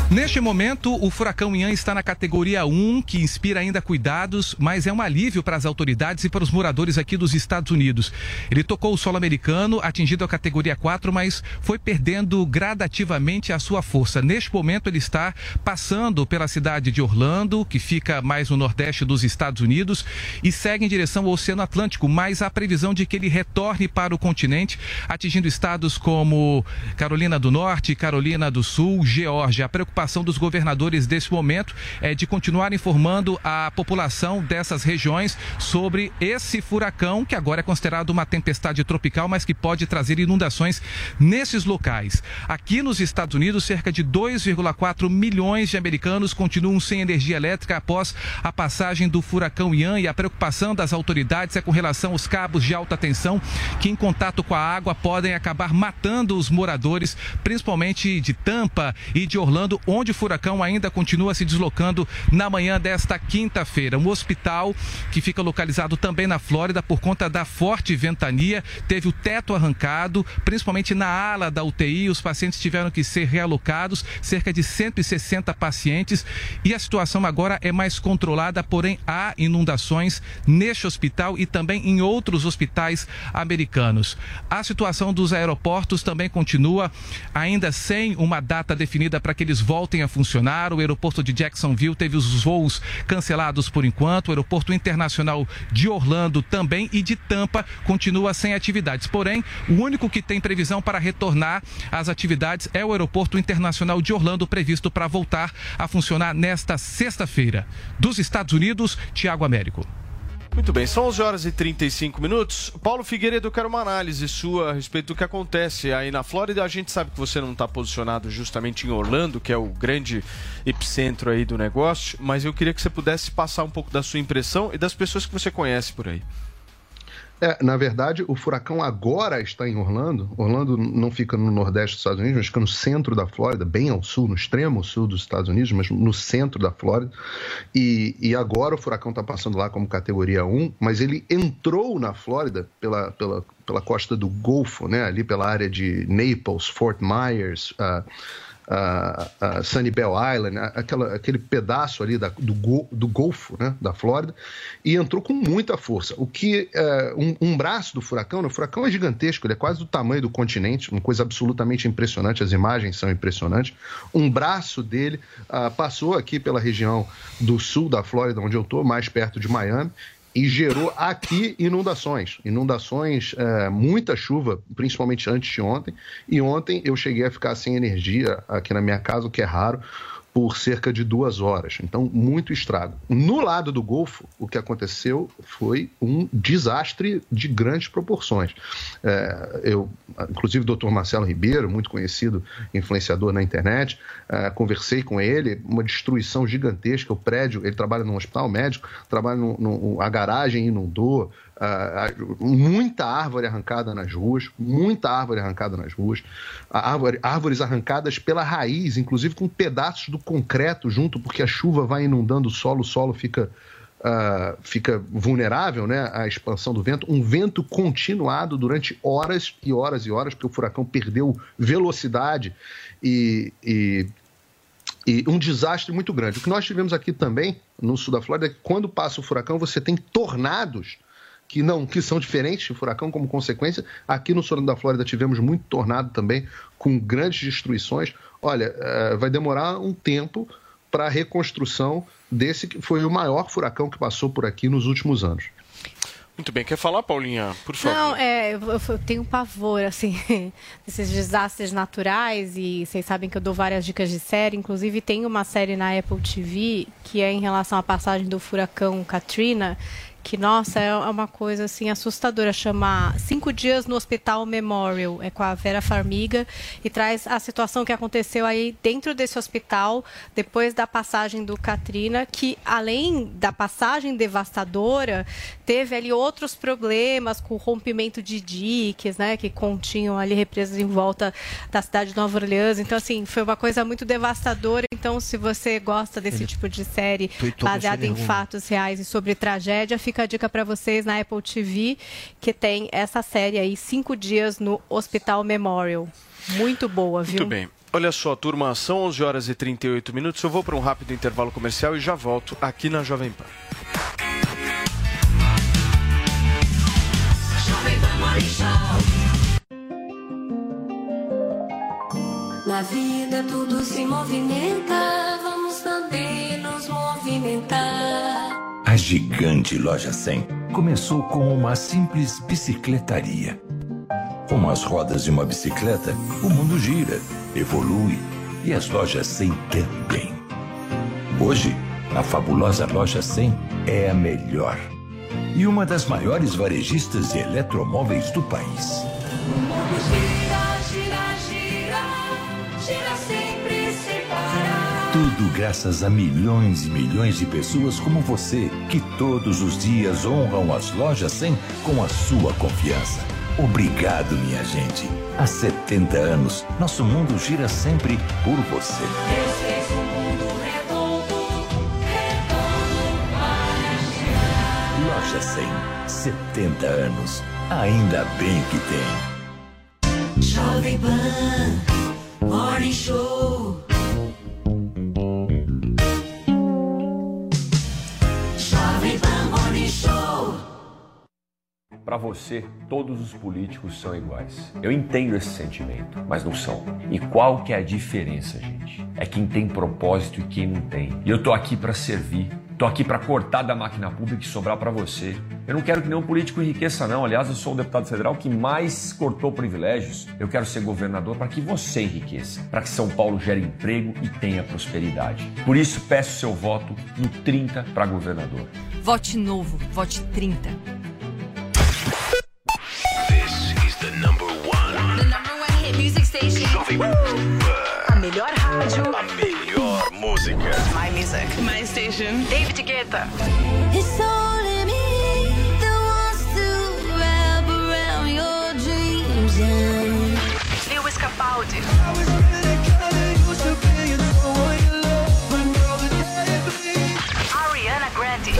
Neste momento, o furacão Ian está na categoria 1, que inspira ainda cuidados, mas é um alívio para as autoridades e para os moradores aqui dos Estados Unidos. Ele tocou o solo americano, atingido a categoria 4, mas foi perdendo gradativamente a sua força. Neste momento, ele está passando pela cidade de Orlando, que fica mais no nordeste dos Estados Unidos, e segue em direção ao Oceano Atlântico, mas há previsão de que ele retorne para o continente, atingindo estados como Carolina do Norte, Carolina do Sul, Geórgia. A preocupação preocupação dos governadores desse momento é de continuar informando a população dessas regiões sobre esse furacão, que agora é considerado uma tempestade tropical, mas que pode trazer inundações nesses locais. Aqui nos Estados Unidos, cerca de 2,4 milhões de americanos continuam sem energia elétrica após a passagem do furacão Ian e a preocupação das autoridades é com relação aos cabos de alta tensão que, em contato com a água, podem acabar matando os moradores, principalmente de Tampa e de Orlando, onde o furacão ainda continua se deslocando na manhã desta quinta-feira. Um hospital que fica localizado também na Flórida por conta da forte ventania teve o teto arrancado, principalmente na ala da UTI. Os pacientes tiveram que ser realocados, cerca de 160 pacientes, e a situação agora é mais controlada, porém há inundações neste hospital e também em outros hospitais americanos. A situação dos aeroportos também continua ainda sem uma data definida para que eles voltem voltem a funcionar. O aeroporto de Jacksonville teve os voos cancelados por enquanto. O aeroporto internacional de Orlando também e de Tampa continua sem atividades. Porém, o único que tem previsão para retornar às atividades é o aeroporto internacional de Orlando, previsto para voltar a funcionar nesta sexta-feira. Dos Estados Unidos, Tiago Américo. Muito bem, são 11 horas e 35 minutos. Paulo Figueiredo, eu quero uma análise sua a respeito do que acontece aí na Flórida. A gente sabe que você não está posicionado justamente em Orlando, que é o grande epicentro aí do negócio, mas eu queria que você pudesse passar um pouco da sua impressão e das pessoas que você conhece por aí. É, na verdade, o furacão agora está em Orlando. Orlando não fica no nordeste dos Estados Unidos, mas fica no centro da Flórida, bem ao sul, no extremo sul dos Estados Unidos, mas no centro da Flórida. E, e agora o furacão está passando lá como categoria 1, mas ele entrou na Flórida pela, pela, pela costa do Golfo, né, ali pela área de Naples, Fort Myers. Uh, a, a Sunnyvale Island, a- aquela, aquele pedaço ali da- do, do Golfo, né, da Flórida, e entrou com muita força. O que é, um, um braço do furacão, né, o furacão é gigantesco, ele é quase do tamanho do continente, uma coisa absolutamente impressionante, as imagens são impressionantes. Um braço dele ah, passou aqui pela região do sul da Flórida, onde eu estou, mais perto de Miami, e gerou aqui inundações. Inundações, é, muita chuva, principalmente antes de ontem. E ontem eu cheguei a ficar sem energia aqui na minha casa, o que é raro, por cerca de duas horas. Então, muito estrago. No lado do Golfo, o que aconteceu foi um desastre de grandes proporções. É, eu, inclusive, o Dr. Marcelo Ribeiro, muito conhecido influenciador na internet, é, conversei com ele, uma destruição gigantesca. O prédio, ele trabalha num hospital médico, trabalha no- a garagem inundou, muita árvore arrancada nas ruas, muita árvore arrancada nas ruas, árvore- árvores arrancadas pela raiz, inclusive com pedaços do concreto junto, porque a chuva vai inundando o solo, o solo fica, ah, fica vulnerável né, à expansão do vento. Um vento continuado durante horas e horas e horas, porque o furacão perdeu velocidade e- e e um desastre muito grande. O que nós tivemos aqui também, no sul da Flórida, é que quando passa o furacão, você tem tornados que não que são diferentes de furacão como consequência. Aqui no sul da Flórida tivemos muito tornado também, com grandes destruições. Olha, eh, vai demorar um tempo para a reconstrução desse que foi o maior furacão que passou por aqui nos últimos anos. Muito bem, quer falar, Paulinha? Por favor. Não, é, eu, eu- eu tenho pavor, assim, desses desastres naturais e vocês sabem que eu dou várias dicas de série. Inclusive, tem uma série na Apple TV que é em relação à passagem do furacão Katrina, que, nossa, é uma coisa, assim, assustadora. Chama Cinco Dias no Hospital Memorial. É com a Vera Farmiga e traz a situação que aconteceu aí dentro desse hospital depois da passagem do Katrina, que além da passagem devastadora, teve ali outros problemas com o rompimento de diques, né, que continham ali represas em volta da cidade de Nova Orleans. Então, assim, foi uma coisa muito devastadora. Então, se você gosta desse tipo de série baseada em derruba. fatos reais e sobre tragédia, fica a dica para vocês na Apple TV, que tem essa série aí, Cinco Dias no Hospital Memorial. Muito boa, viu? Muito bem. Olha só, turma, são 11 horas e 38 minutos. Eu vou para um rápido intervalo comercial e já volto aqui na Jovem Pan. Na vida tudo se movimenta, vamos também nos movimentar. Gigante Loja 100 começou com uma simples bicicletaria. Com as rodas de uma bicicleta, o mundo gira, evolui e as lojas 100 também. Hoje, a fabulosa Loja 100 é a melhor e uma das maiores varejistas de eletromóveis do país. O mundo gira, gira, gira, gira sempre sem parar. Tudo graças a milhões e milhões de pessoas como você, que todos os dias honram as lojas 100 com a sua confiança. Obrigado, minha gente. Há 70 anos, nosso mundo gira sempre por você. Loja 100, 70 anos. Ainda bem que tem. Jovem Pan, Morning Show. Para você, todos os políticos são iguais. Eu entendo esse sentimento, mas não são. E qual que é a diferença, gente? É quem tem propósito e quem não tem. E eu tô aqui para servir. Tô aqui para cortar da máquina pública e sobrar para você. Eu não quero que nenhum político enriqueça, não. Aliás, eu sou o deputado federal que mais cortou privilégios. Eu quero ser governador para que você enriqueça, para que São Paulo gere emprego e tenha prosperidade. Por isso, peço seu voto no 30 para governador. Vote novo, vote 30. This is the number one. The number one hit music station. Jovem Pan. A melhor rádio. A melhor música. My music. My station. David Guetta. It's only me that wants to wrap around your dreams. And Lewis Capaldi. Ariana Grande.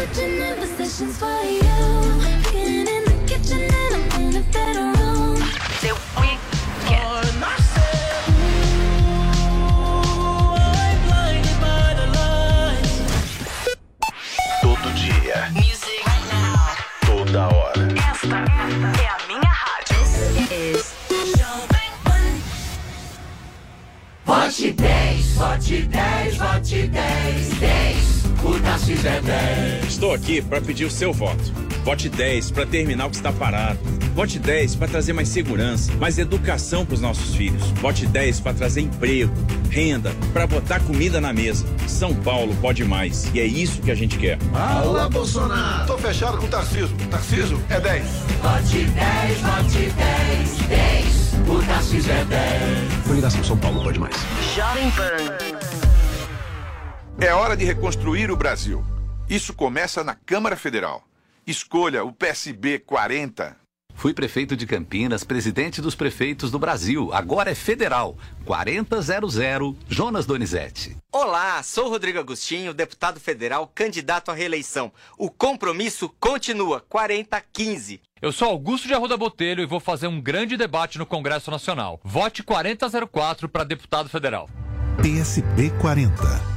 Vote 10, vote 10, 10. O Tarcísio é 10. Estou aqui para pedir o seu voto. Vote 10 para terminar o que está parado. Vote 10 para trazer mais segurança, mais educação para os nossos filhos. Vote 10 para trazer emprego, renda, para botar comida na mesa. São Paulo pode mais e é isso que a gente quer. Fala, Bolsonaro. Tô fechado com o Tarciso. Tarciso é 10. Vote 10, vote 10, 10. O Tarcísio é 10. Coligação São Paulo pode mais. Jovem Pan. É hora de reconstruir o Brasil. Isso começa na Câmara Federal. Escolha o PSB 40. Fui prefeito de Campinas, presidente dos prefeitos do Brasil. Agora é federal. 4000 Jonas Donizete. Olá, sou Rodrigo Agostinho, deputado federal, candidato à reeleição. O compromisso continua 4015. Eu sou Augusto de Arruda Botelho e vou fazer um grande debate no Congresso Nacional. Vote 4004 para deputado federal. PSB 40.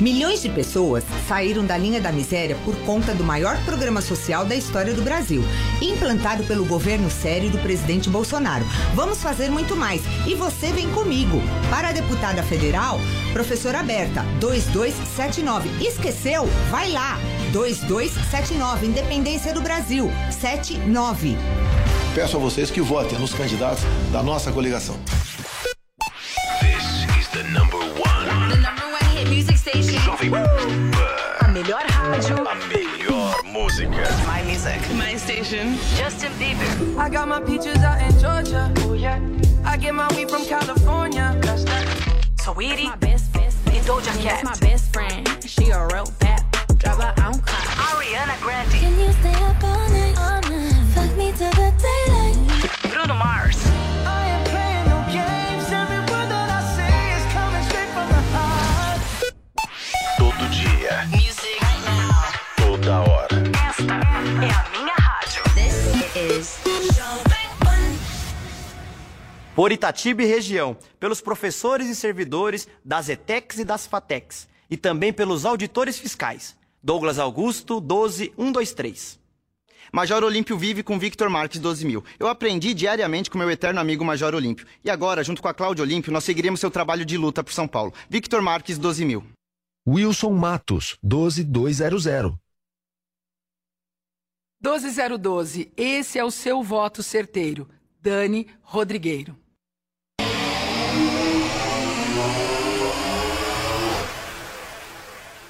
Milhões de pessoas saíram da linha da miséria por conta do maior programa social da história do Brasil, implantado pelo governo sério do presidente Bolsonaro. Vamos fazer muito mais e você vem comigo. Para a deputada federal, professora Berta, 2279. Esqueceu? Vai lá. 2279, Independência do Brasil, 79. Peço a vocês que votem nos candidatos da nossa coligação. This is the number one. Jovem Pan. A melhor rádio. A melhor música. My music. My station. Justin Bieber. I got my peaches out in Georgia. Oh yeah. I get my weed from California. That's that. Sweetie. My best, best, best. Doja Cat. That's my best friend. She a real bad. Drive her own car. Ariana Grande. Can you stay up all night? All night. Fuck me till the daylight. Bruno Mars. Por Itatiba e região, pelos professores e servidores das ETECs e das FATECs, e também pelos auditores fiscais. Douglas Augusto, 12123. Major Olímpio vive com Victor Marques 12 mil. Eu aprendi diariamente com meu eterno amigo Major Olímpio. E agora, junto com a Cláudia Olímpio, nós seguiremos seu trabalho de luta por São Paulo. Victor Marques 12 mil. Wilson Matos, 12200. 12012, esse é o seu voto certeiro. Dani Rodrigueiro.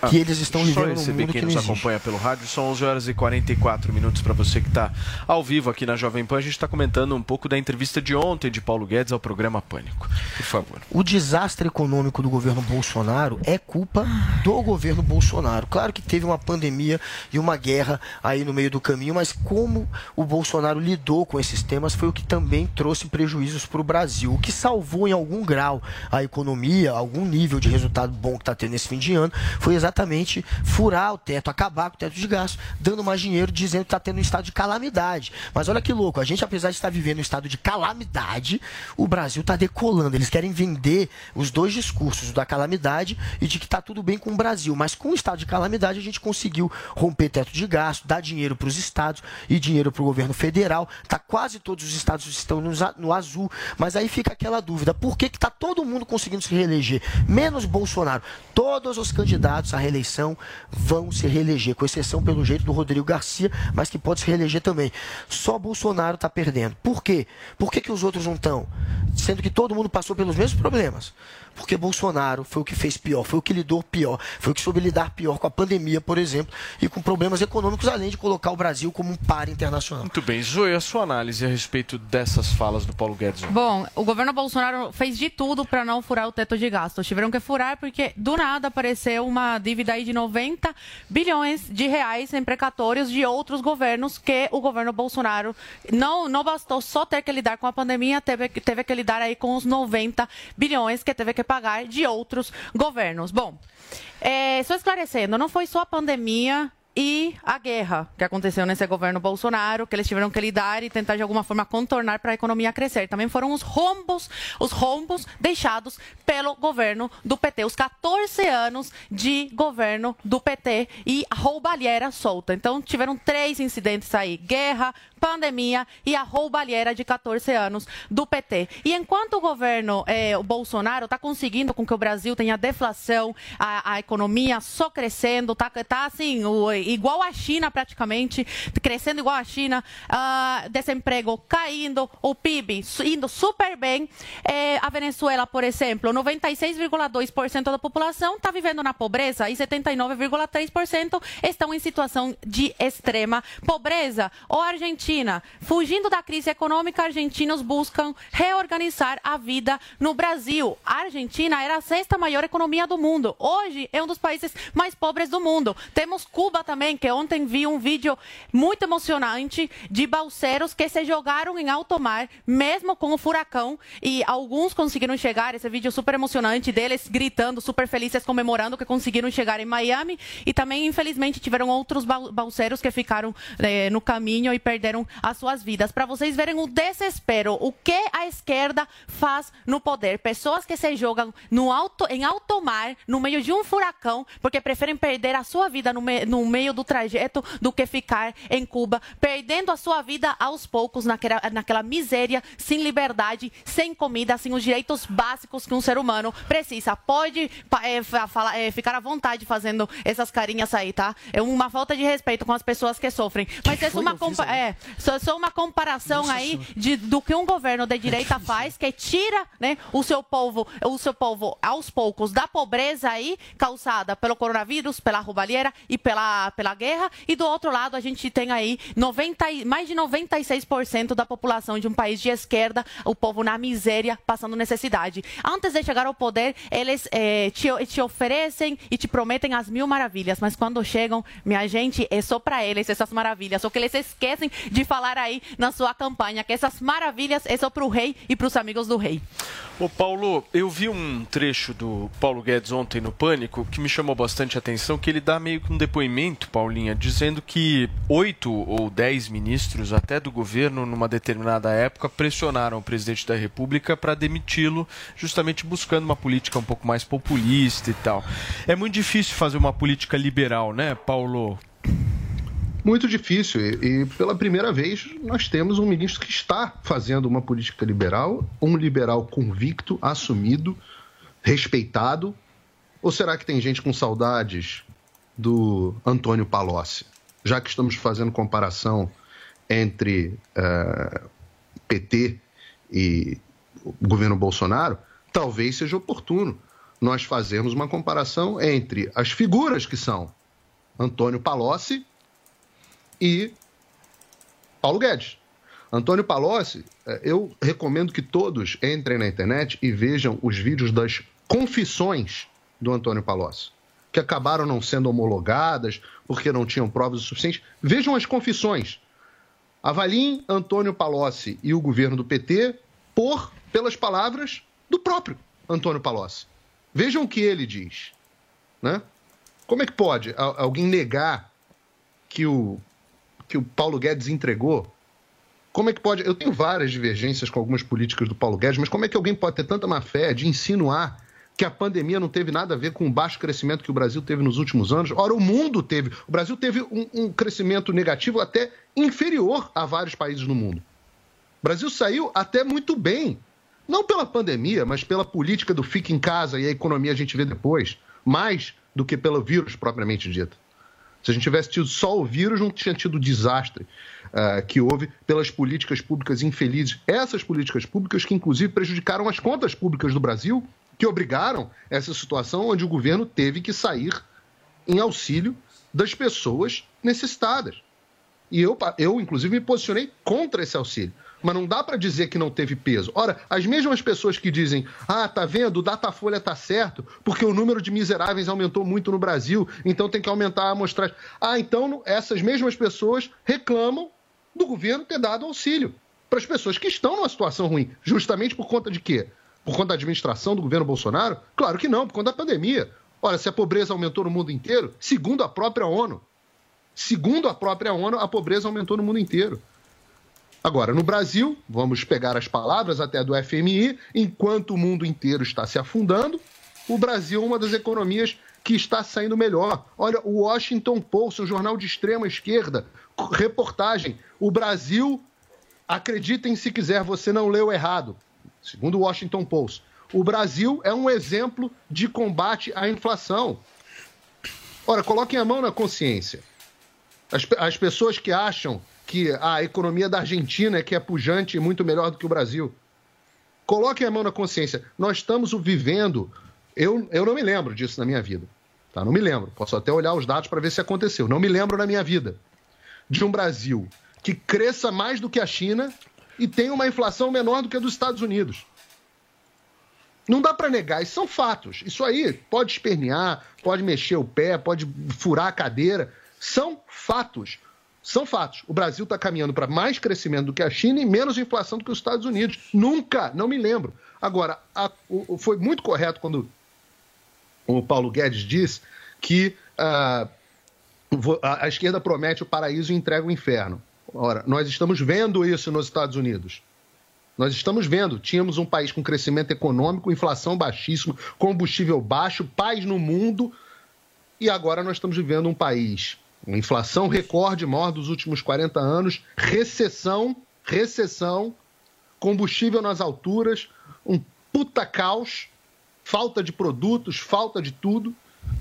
Que eles estão Só vivendo num receber mundo quem que nos existe. acompanha pelo rádio. São 11 horas e 44 minutos para você que está ao vivo aqui na Jovem Pan. A gente está comentando um pouco da entrevista de ontem de Paulo Guedes ao programa Pânico. Por favor. O desastre econômico do governo Bolsonaro é culpa do governo Bolsonaro. Claro que teve uma pandemia e uma guerra aí no meio do caminho, mas como o Bolsonaro lidou com esses temas foi o que também trouxe prejuízos para o Brasil. O que salvou em algum grau a economia, algum nível de resultado bom que está tendo nesse fim de ano, foi exatamente furar o teto, acabar com o teto de gasto, dando mais dinheiro, dizendo que está tendo um estado de calamidade. Mas olha que louco, a gente, apesar de estar vivendo um estado de calamidade, o Brasil está decolando. Eles querem vender os dois discursos, o da calamidade e de que está tudo bem com o Brasil. Mas com o estado de calamidade, a gente conseguiu romper teto de gasto, dar dinheiro para os estados e dinheiro para o governo federal. Tá quase todos os estados estão no, azul. Mas aí fica aquela dúvida: por que está todo mundo conseguindo se reeleger? Menos Bolsonaro. Todos os candidatos à reeleição vão se reeleger, com exceção, pelo jeito, do Rodrigo Garcia, mas que pode se reeleger também. Só Bolsonaro está perdendo. Por quê? Por que, que os outros não estão? Sendo que todo mundo passou pelos mesmos problemas. Porque Bolsonaro foi o que fez pior, foi o que lidou pior, foi o que soube lidar pior com a pandemia, por exemplo, e com problemas econômicos, além de colocar o Brasil como um par internacional. Muito bem, Zoe, a sua análise a respeito dessas falas do Paulo Guedes. Bom, o governo Bolsonaro fez de tudo para não furar o teto de gastos. Tiveram que furar porque do nada apareceu uma dívida aí de 90 bilhões de reais em precatórios de outros governos que o governo Bolsonaro não não bastou só ter que lidar com a pandemia, teve, que- teve que lidar aí com os 90 bilhões que teve que que pagar de outros governos. Bom, é, só esclarecendo, não foi só a pandemia e a guerra que aconteceu nesse governo Bolsonaro, que eles tiveram que lidar e tentar de alguma forma contornar para a economia crescer. Também foram os rombos, os rombos deixados pelo governo do PT, os 14 anos de governo do PT e a roubalheira solta. Então tiveram três incidentes aí: guerra, pandemia e a roubalheira de 14 anos do PT. E enquanto o governo, eh, o Bolsonaro, está conseguindo com que o Brasil tenha deflação, a, a economia só crescendo, tá, tá assim, o, igual a China praticamente, crescendo igual a China, ah, desemprego caindo, o PIB indo super bem. Eh, a Venezuela, por exemplo, 96,2% da população está vivendo na pobreza e 79,3% estão em situação de extrema pobreza. Ou a Argentina, fugindo da crise econômica, argentinos buscam reorganizar a vida no Brasil. A Argentina era a sexta maior economia do mundo. Hoje é um dos países mais pobres do mundo. Temos Cuba também, que ontem vi um vídeo muito emocionante de balseiros que se jogaram em alto mar, mesmo com o furacão, e alguns conseguiram chegar. Esse vídeo super emocionante deles gritando, super felizes, comemorando que conseguiram chegar em Miami. E também, infelizmente, tiveram outros bal- balseiros que ficaram eh, no caminho e perderam as suas vidas. Para vocês verem o desespero, o que a esquerda faz no poder. Pessoas que se jogam no alto, em alto mar, no meio de um furacão, porque preferem perder a sua vida no, me- no meio do trajeto do que ficar em Cuba, perdendo a sua vida aos poucos naquela, naquela miséria, sem liberdade, sem comida, sem os direitos básicos que um ser humano precisa. Pode fa- falar- eh, ficar à vontade fazendo essas carinhas aí, tá? É uma falta de respeito com as pessoas que sofrem. Mas é só uma, compa- é, só, só uma comparação aí de, do que um governo de direita faz, que tira né, o seu povo, o seu povo aos poucos da pobreza aí causada pelo coronavírus, pela roubalheira e pela, pela guerra. E do outro lado, a gente tem aí 90, e- mais de 96% da população de um país de esquerda, o povo na miséria, passando necessidade. Antes de chegar ao poder, eles eh, te, te oferecem e te prometem as mil maravilhas, mas quando chegam, minha gente, é só para eles essas maravilhas. Só que eles esquecem de falar aí na sua campanha que essas maravilhas é só para o rei e para os amigos do rei. Ô Paulo, eu vi um trecho do Paulo Guedes ontem no Pânico que me chamou bastante atenção, que ele dá meio que um depoimento, Paulinha, dizendo que oito ou dez ministros até do governo, numa determinada época, pressionaram o presidente da República para demiti-lo, justamente buscando uma política um pouco mais populista e tal. É muito difícil fazer uma política liberal, né, Paulo? Muito difícil. E, e pela primeira vez nós temos um ministro que está fazendo uma política liberal, um liberal convicto, assumido, respeitado. Ou será que tem gente com saudades do Antônio Palocci? Já que estamos fazendo comparação entre eh, PT e o governo Bolsonaro, talvez seja oportuno nós fazermos uma comparação entre as figuras que são Antônio Palocci e Paulo Guedes. Antônio Palocci, eh, eu recomendo que todos entrem na internet e vejam os vídeos das confissões do Antônio Palocci, que acabaram não sendo homologadas porque não tinham provas o suficiente. Vejam as confissões. Avaliem Antônio Palocci e o governo do PT por pelas palavras do próprio Antônio Palocci. Vejam o que ele diz, né? Como é que pode alguém negar que o que o Paulo Guedes entregou? Como é que pode? Eu tenho várias divergências com algumas políticas do Paulo Guedes, mas como é que alguém pode ter tanta má fé de insinuar que a pandemia não teve nada a ver com o baixo crescimento que o Brasil teve nos últimos anos? Ora, o mundo teve. O Brasil teve um, um crescimento negativo até inferior a vários países no mundo. O Brasil saiu até muito bem. Não pela pandemia, mas pela política do fique em casa e a economia a gente vê depois. Mais do que pelo vírus propriamente dito. Se a gente tivesse tido só o vírus, não tinha tido o desastre ah, que houve pelas políticas públicas infelizes. Essas políticas públicas que, inclusive, prejudicaram as contas públicas do Brasil, que obrigaram essa situação onde o governo teve que sair em auxílio das pessoas necessitadas. E eu, eu, inclusive, me posicionei contra esse auxílio. Mas não dá para dizer que não teve peso. Ora, as mesmas pessoas que dizem, ah, tá vendo, o Datafolha tá certo, porque o número de miseráveis aumentou muito no Brasil, então tem que aumentar a amostragem. Ah, então essas mesmas pessoas reclamam do governo ter dado auxílio para as pessoas que estão numa situação ruim. Justamente por conta de quê? Por conta da administração do governo Bolsonaro? Claro que não, por conta da pandemia. Ora, se a pobreza aumentou no mundo inteiro, segundo a própria ONU, segundo a própria ONU, a pobreza aumentou no mundo inteiro. Agora, no Brasil, vamos pegar as palavras até do FMI, enquanto o mundo inteiro está se afundando, o Brasil é uma das economias que está saindo melhor. Olha, o Washington Post, um jornal de extrema esquerda, reportagem: o Brasil, acreditem se quiser, você não leu errado. Segundo o Washington Post, o Brasil é um exemplo de combate à inflação. Ora, coloquem a mão na consciência. As, as pessoas que acham que a economia da Argentina é que é pujante e muito melhor do que o Brasil. Coloquem a mão na consciência. Nós estamos vivendo. Eu, eu não me lembro disso na minha vida. Tá? Não me lembro. Posso até olhar os dados para ver se aconteceu. Não me lembro na minha vida de um Brasil que cresça mais do que a China e tenha uma inflação menor do que a dos Estados Unidos. Não dá para negar, isso são fatos. Isso aí pode espernear, pode mexer o pé, pode furar a cadeira. São fatos. São fatos. O Brasil está caminhando para mais crescimento do que a China e menos inflação do que os Estados Unidos. Nunca, não me lembro. Agora, a, o, foi muito correto quando o Paulo Guedes disse que uh, a, a esquerda promete o paraíso e entrega o inferno. Ora, nós estamos vendo isso nos Estados Unidos. Nós estamos vendo, tínhamos um país com crescimento econômico, inflação baixíssima, combustível baixo, paz no mundo, e agora nós estamos vivendo um país inflação recorde maior dos últimos 40 anos, recessão, recessão, combustível nas alturas, um puta caos, falta de produtos, falta de tudo,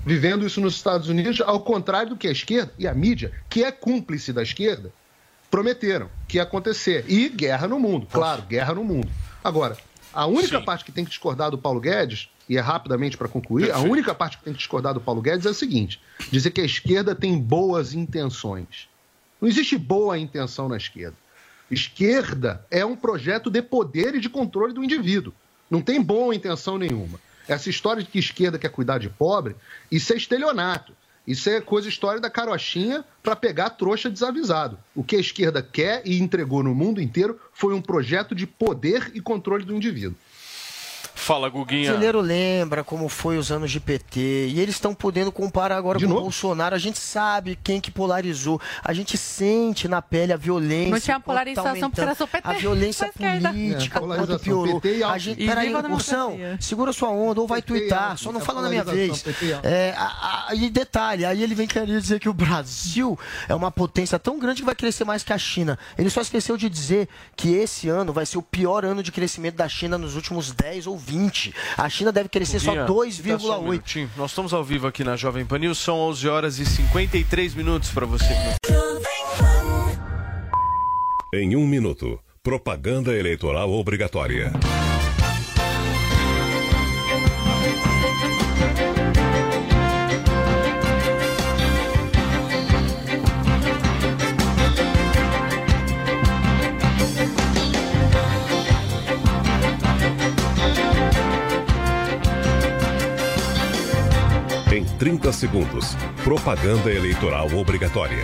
vivendo isso nos Estados Unidos, ao contrário do que a esquerda e a mídia, que é cúmplice da esquerda, prometeram que ia acontecer. E guerra no mundo, claro, guerra no mundo. Agora, a única Sim. parte que tem que discordar do Paulo Guedes e é rapidamente para concluir, Perfeito. a única parte que tem que discordar do Paulo Guedes é a seguinte: dizer que a esquerda tem boas intenções. Não existe boa intenção na esquerda. Esquerda é um projeto de poder e de controle do indivíduo. Não tem boa intenção nenhuma. Essa história de que esquerda quer cuidar de pobre, isso é estelionato. Isso é coisa história da carochinha para pegar trouxa desavisado. O que a esquerda quer e entregou no mundo inteiro foi um projeto de poder e controle do indivíduo. Fala, Guguinha. O brasileiro lembra como foi os anos de PT e eles estão podendo comparar agora de com o Bolsonaro. A gente sabe quem que polarizou. A gente sente na pele a violência. Não tinha polarização porque era só PT. A violência política, é, quanto piorou. A gente, peraí, Ursão, segura sua onda ou vai twittar. Só não fala na minha vez. É, a, a, e detalhe, aí ele vem querer dizer que o Brasil é uma potência tão grande que vai crescer mais que a China. Ele só esqueceu de dizer que esse ano vai ser o pior ano de crescimento da China nos últimos 10 ou 20 20. A China deve crescer só 2,8. Um Nós estamos ao vivo aqui na Jovem Pan News, são 11 horas e 53 minutos para você. Em um minuto, propaganda eleitoral obrigatória. 30 segundos, propaganda eleitoral obrigatória.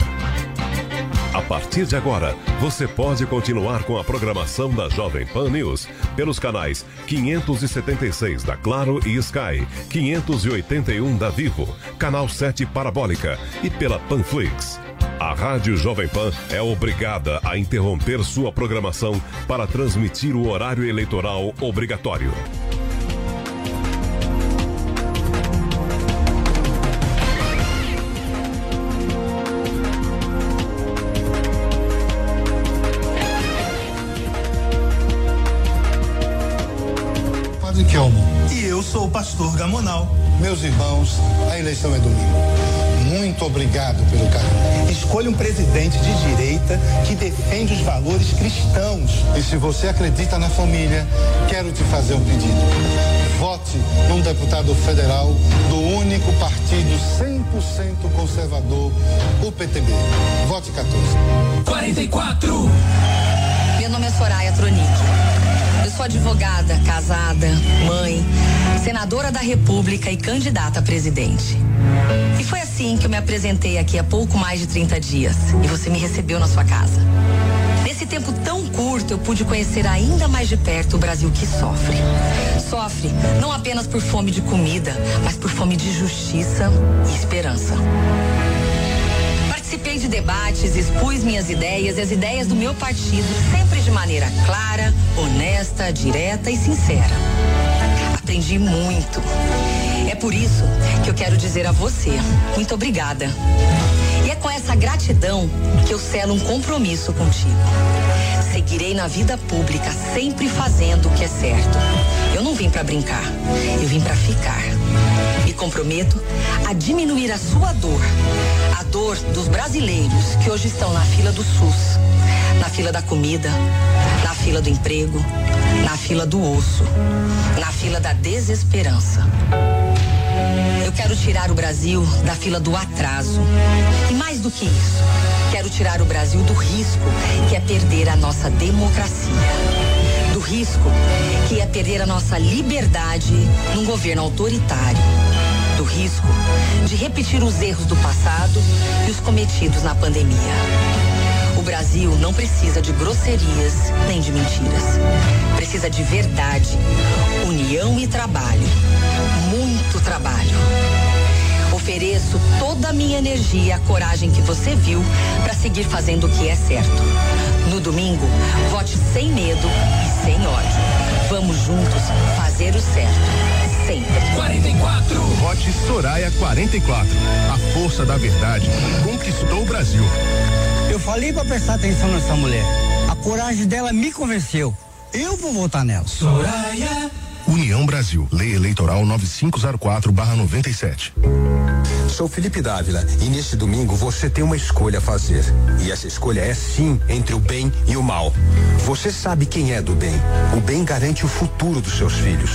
A partir de agora, você pode continuar com a programação da Jovem Pan News pelos canais 576 da Claro e Sky, 581 da Vivo, canal 7 Parabólica e pela Panflix. A Rádio Jovem Pan é obrigada a interromper sua programação para transmitir o horário eleitoral obrigatório. Pastor Gamonal. Meus irmãos, a eleição é domingo. Muito obrigado pelo carinho. Escolha um presidente de direita que defende os valores cristãos. E se você acredita na família, quero te fazer um pedido. Vote num deputado federal do único partido 100% conservador, o PTB. Vote 14. 44. Meu nome é Soraya Tronic. Eu sou advogada, casada, mãe, senadora da República e candidata a presidente. E foi assim que eu me apresentei aqui há pouco mais de 30 dias e você me recebeu na sua casa. Nesse tempo tão curto, eu pude conhecer ainda mais de perto o Brasil que sofre. sofre não apenas por fome de comida, mas por fome de justiça e esperança. Participei de debates, expus minhas ideias e as ideias do meu partido, sempre de maneira clara, honesta, direta e sincera. Aprendi muito. É por isso que eu quero dizer a você, muito obrigada. E é com essa gratidão que eu selo um compromisso contigo. Seguirei na vida pública, sempre fazendo o que é certo. Eu não vim para brincar, eu vim para ficar. Me comprometo a diminuir a sua dor, a dor dos brasileiros que hoje estão na fila do SUS, na fila da comida, fila do emprego, na fila do osso, na fila da desesperança. Eu quero tirar o Brasil da fila do atraso. E mais do que isso, quero tirar o Brasil do risco que é perder a nossa democracia. Do risco que é perder a nossa liberdade num governo autoritário. Do risco de repetir os erros do passado e os cometidos na pandemia. Brasil não precisa de grosserias nem de mentiras. Precisa de verdade, união e trabalho. Muito trabalho. Ofereço toda a minha energia e a coragem que você viu para seguir fazendo o que é certo. No domingo, vote sem medo e sem ódio. Vamos juntos fazer o certo. Sempre. 44. Vote Soraya 44. A força da verdade conquistou o Brasil. Eu falei pra prestar atenção nessa mulher. A coragem dela me convenceu. Eu vou votar nela. Soraya. União Brasil. Lei Eleitoral 9504/97. Sou Felipe Dávila e neste domingo você tem uma escolha a fazer. E essa escolha é sim entre o bem e o mal. Você sabe quem é do bem. O bem garante o futuro dos seus filhos.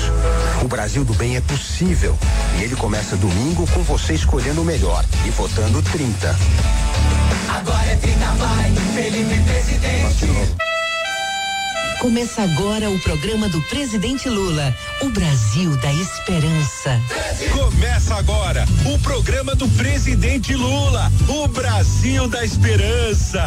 O Brasil do bem é possível. E ele começa domingo com você escolhendo o melhor e votando 30. Agora é 30 vai, Felipe Presidente. Começa agora o programa do presidente Lula, o Brasil da Esperança. Começa agora o programa do presidente Lula, o Brasil da Esperança.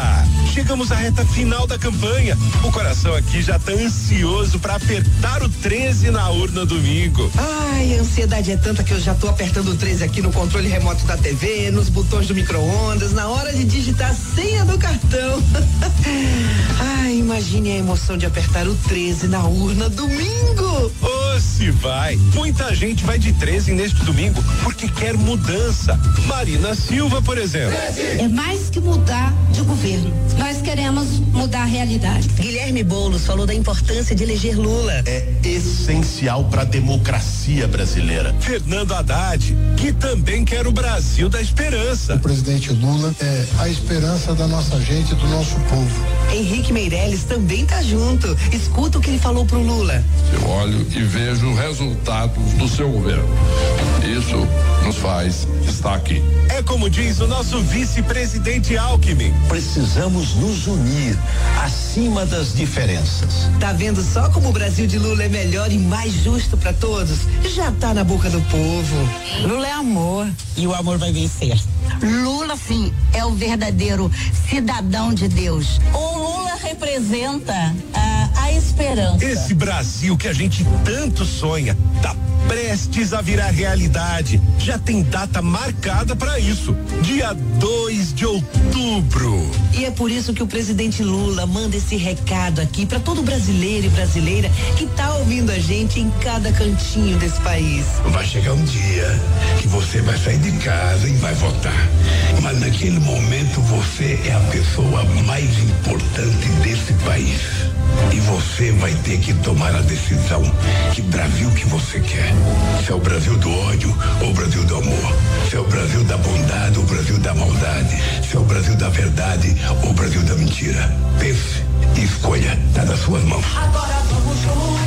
Chegamos à reta final da campanha. O coração aqui já tá ansioso para apertar o 13 na urna domingo. Ai, a ansiedade é tanta que eu já tô apertando o 13 aqui no controle remoto da TV, nos botões do micro-ondas, na hora de digitar a senha do cartão. Ai, imagine a emoção de apertar o 13 na urna domingo. Ô, se vai. Muita gente vai de 13 neste domingo porque quer mudança. Marina Silva, por exemplo. É mais que mudar de governo. Nós queremos mudar a realidade. Guilherme Boulos falou da importância de eleger Lula. É essencial para a democracia brasileira. Fernando Haddad, que também quer o Brasil da esperança. O presidente Lula é a esperança da nossa gente, do nosso povo. Henrique Meirelles também tá junto. Escuta o que ele falou pro Lula. Eu olho e vejo resultados do seu governo. Isso nos faz estar aqui. É como diz o nosso vice-presidente Alckmin. Precisamos nos unir acima das diferenças. Tá vendo só como o Brasil de Lula é melhor e mais justo para todos? Já tá na boca do povo. Lula é amor e o amor vai vencer. Lula, sim, é o verdadeiro cidadão de Deus. O Lula representa a, a esperança. Esse Brasil que a gente tanto sonha tá prestes a virar realidade. Já tem data marcada para isso. Dia 2 de outubro. E é por isso que o presidente Lula manda esse recado aqui para todo brasileiro e brasileira que tá ouvindo a gente em cada cantinho desse país. Vai chegar um dia que você vai sair de casa e vai votar. Mas naquele momento você é a pessoa mais importante desse país. E você vai ter que tomar a decisão que Brasil que você quer. Se é o Brasil do ódio ou o Brasil do amor. Se é o Brasil da bondade ou o Brasil da maldade. Se é o Brasil da verdade ou o Brasil da mentira. Pense e escolha. Está nas suas mãos. Agora vamos juntos.